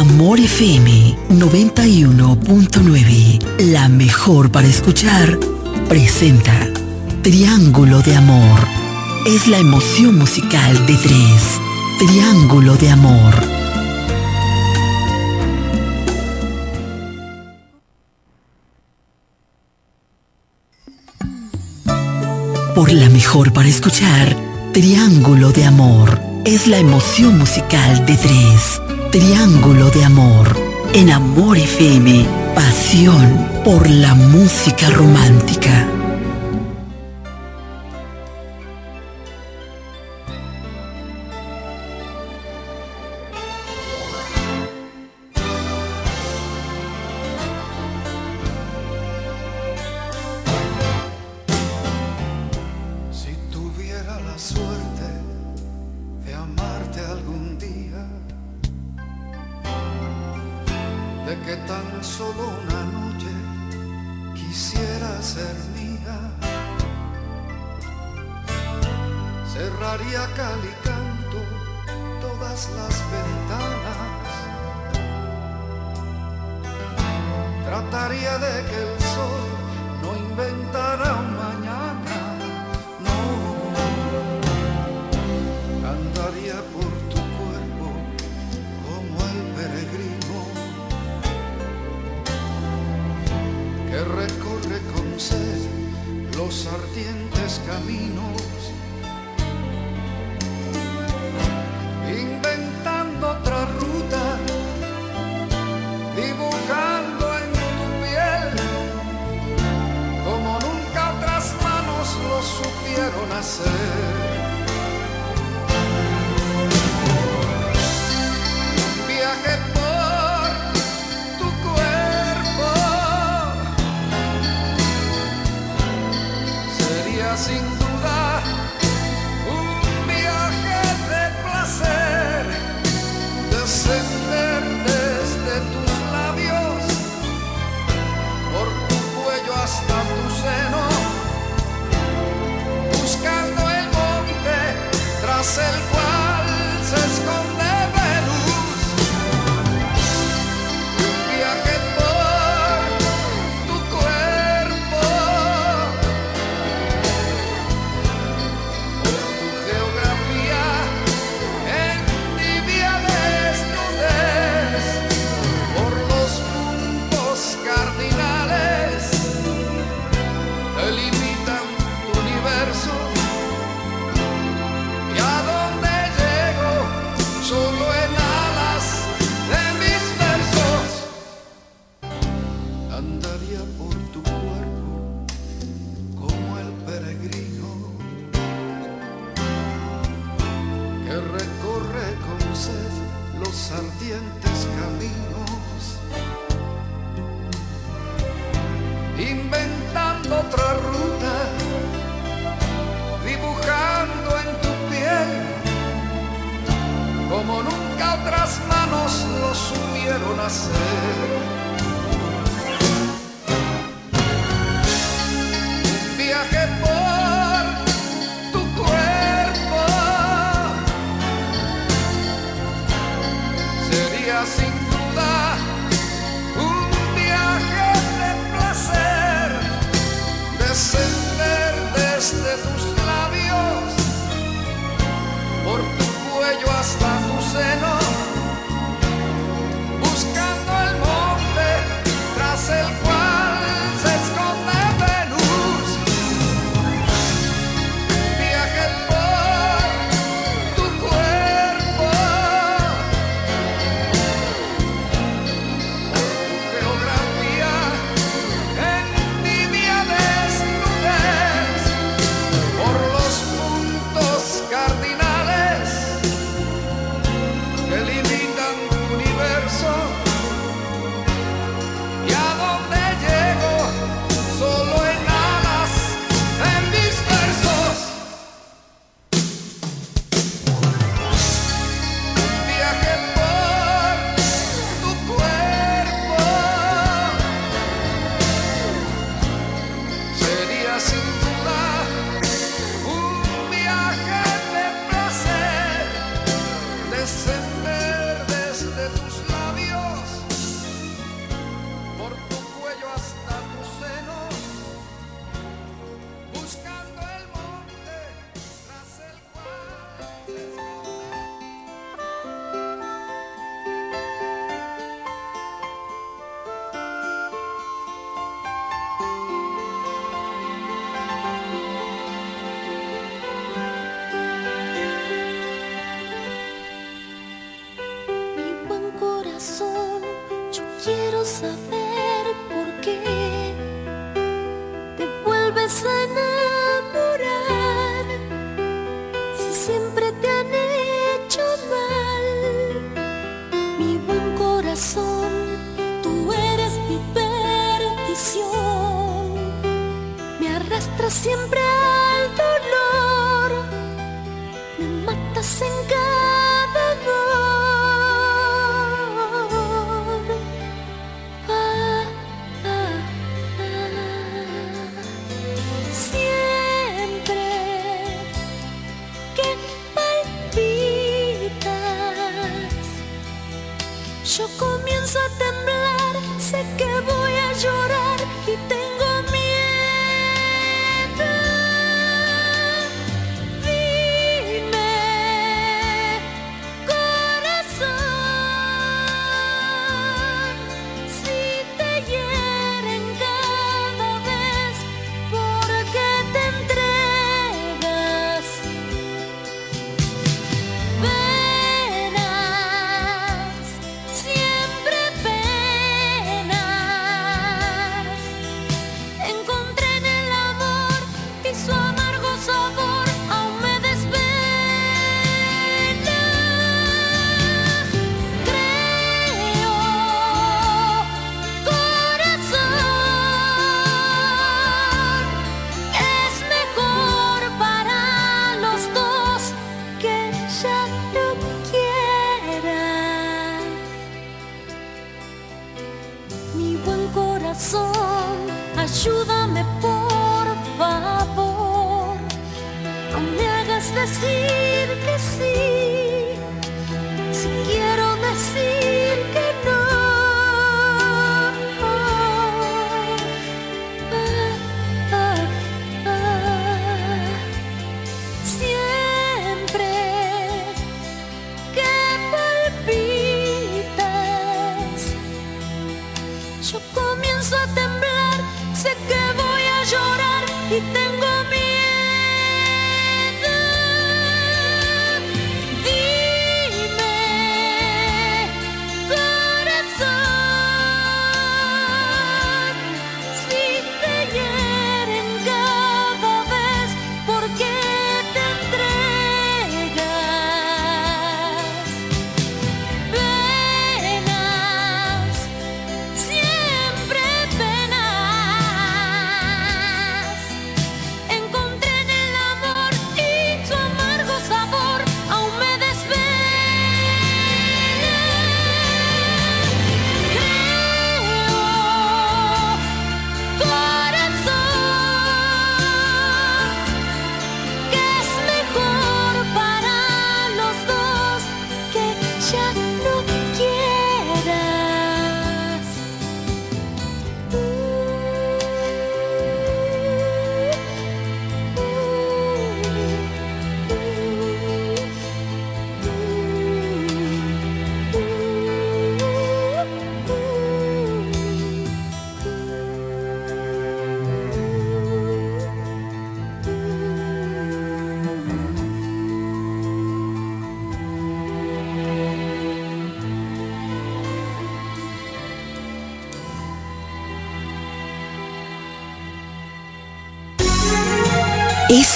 Amor FM 91.9, la mejor para escuchar, presenta Triángulo de Amor. Es la emoción musical de tres. Triángulo de Amor. Por la mejor para escuchar, Triángulo de Amor. Es la emoción musical de tres. Triángulo de Amor. En Amor FM, pasión por la música romántica. sin duda un viaje de placer, descender desde tus labios, por tu cuello hasta tu seno, buscando el monte tras el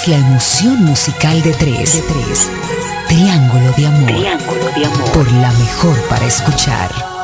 la emoción musical de tres. De tres. Triángulo de amor. Triángulo de amor. Por la mejor para escuchar.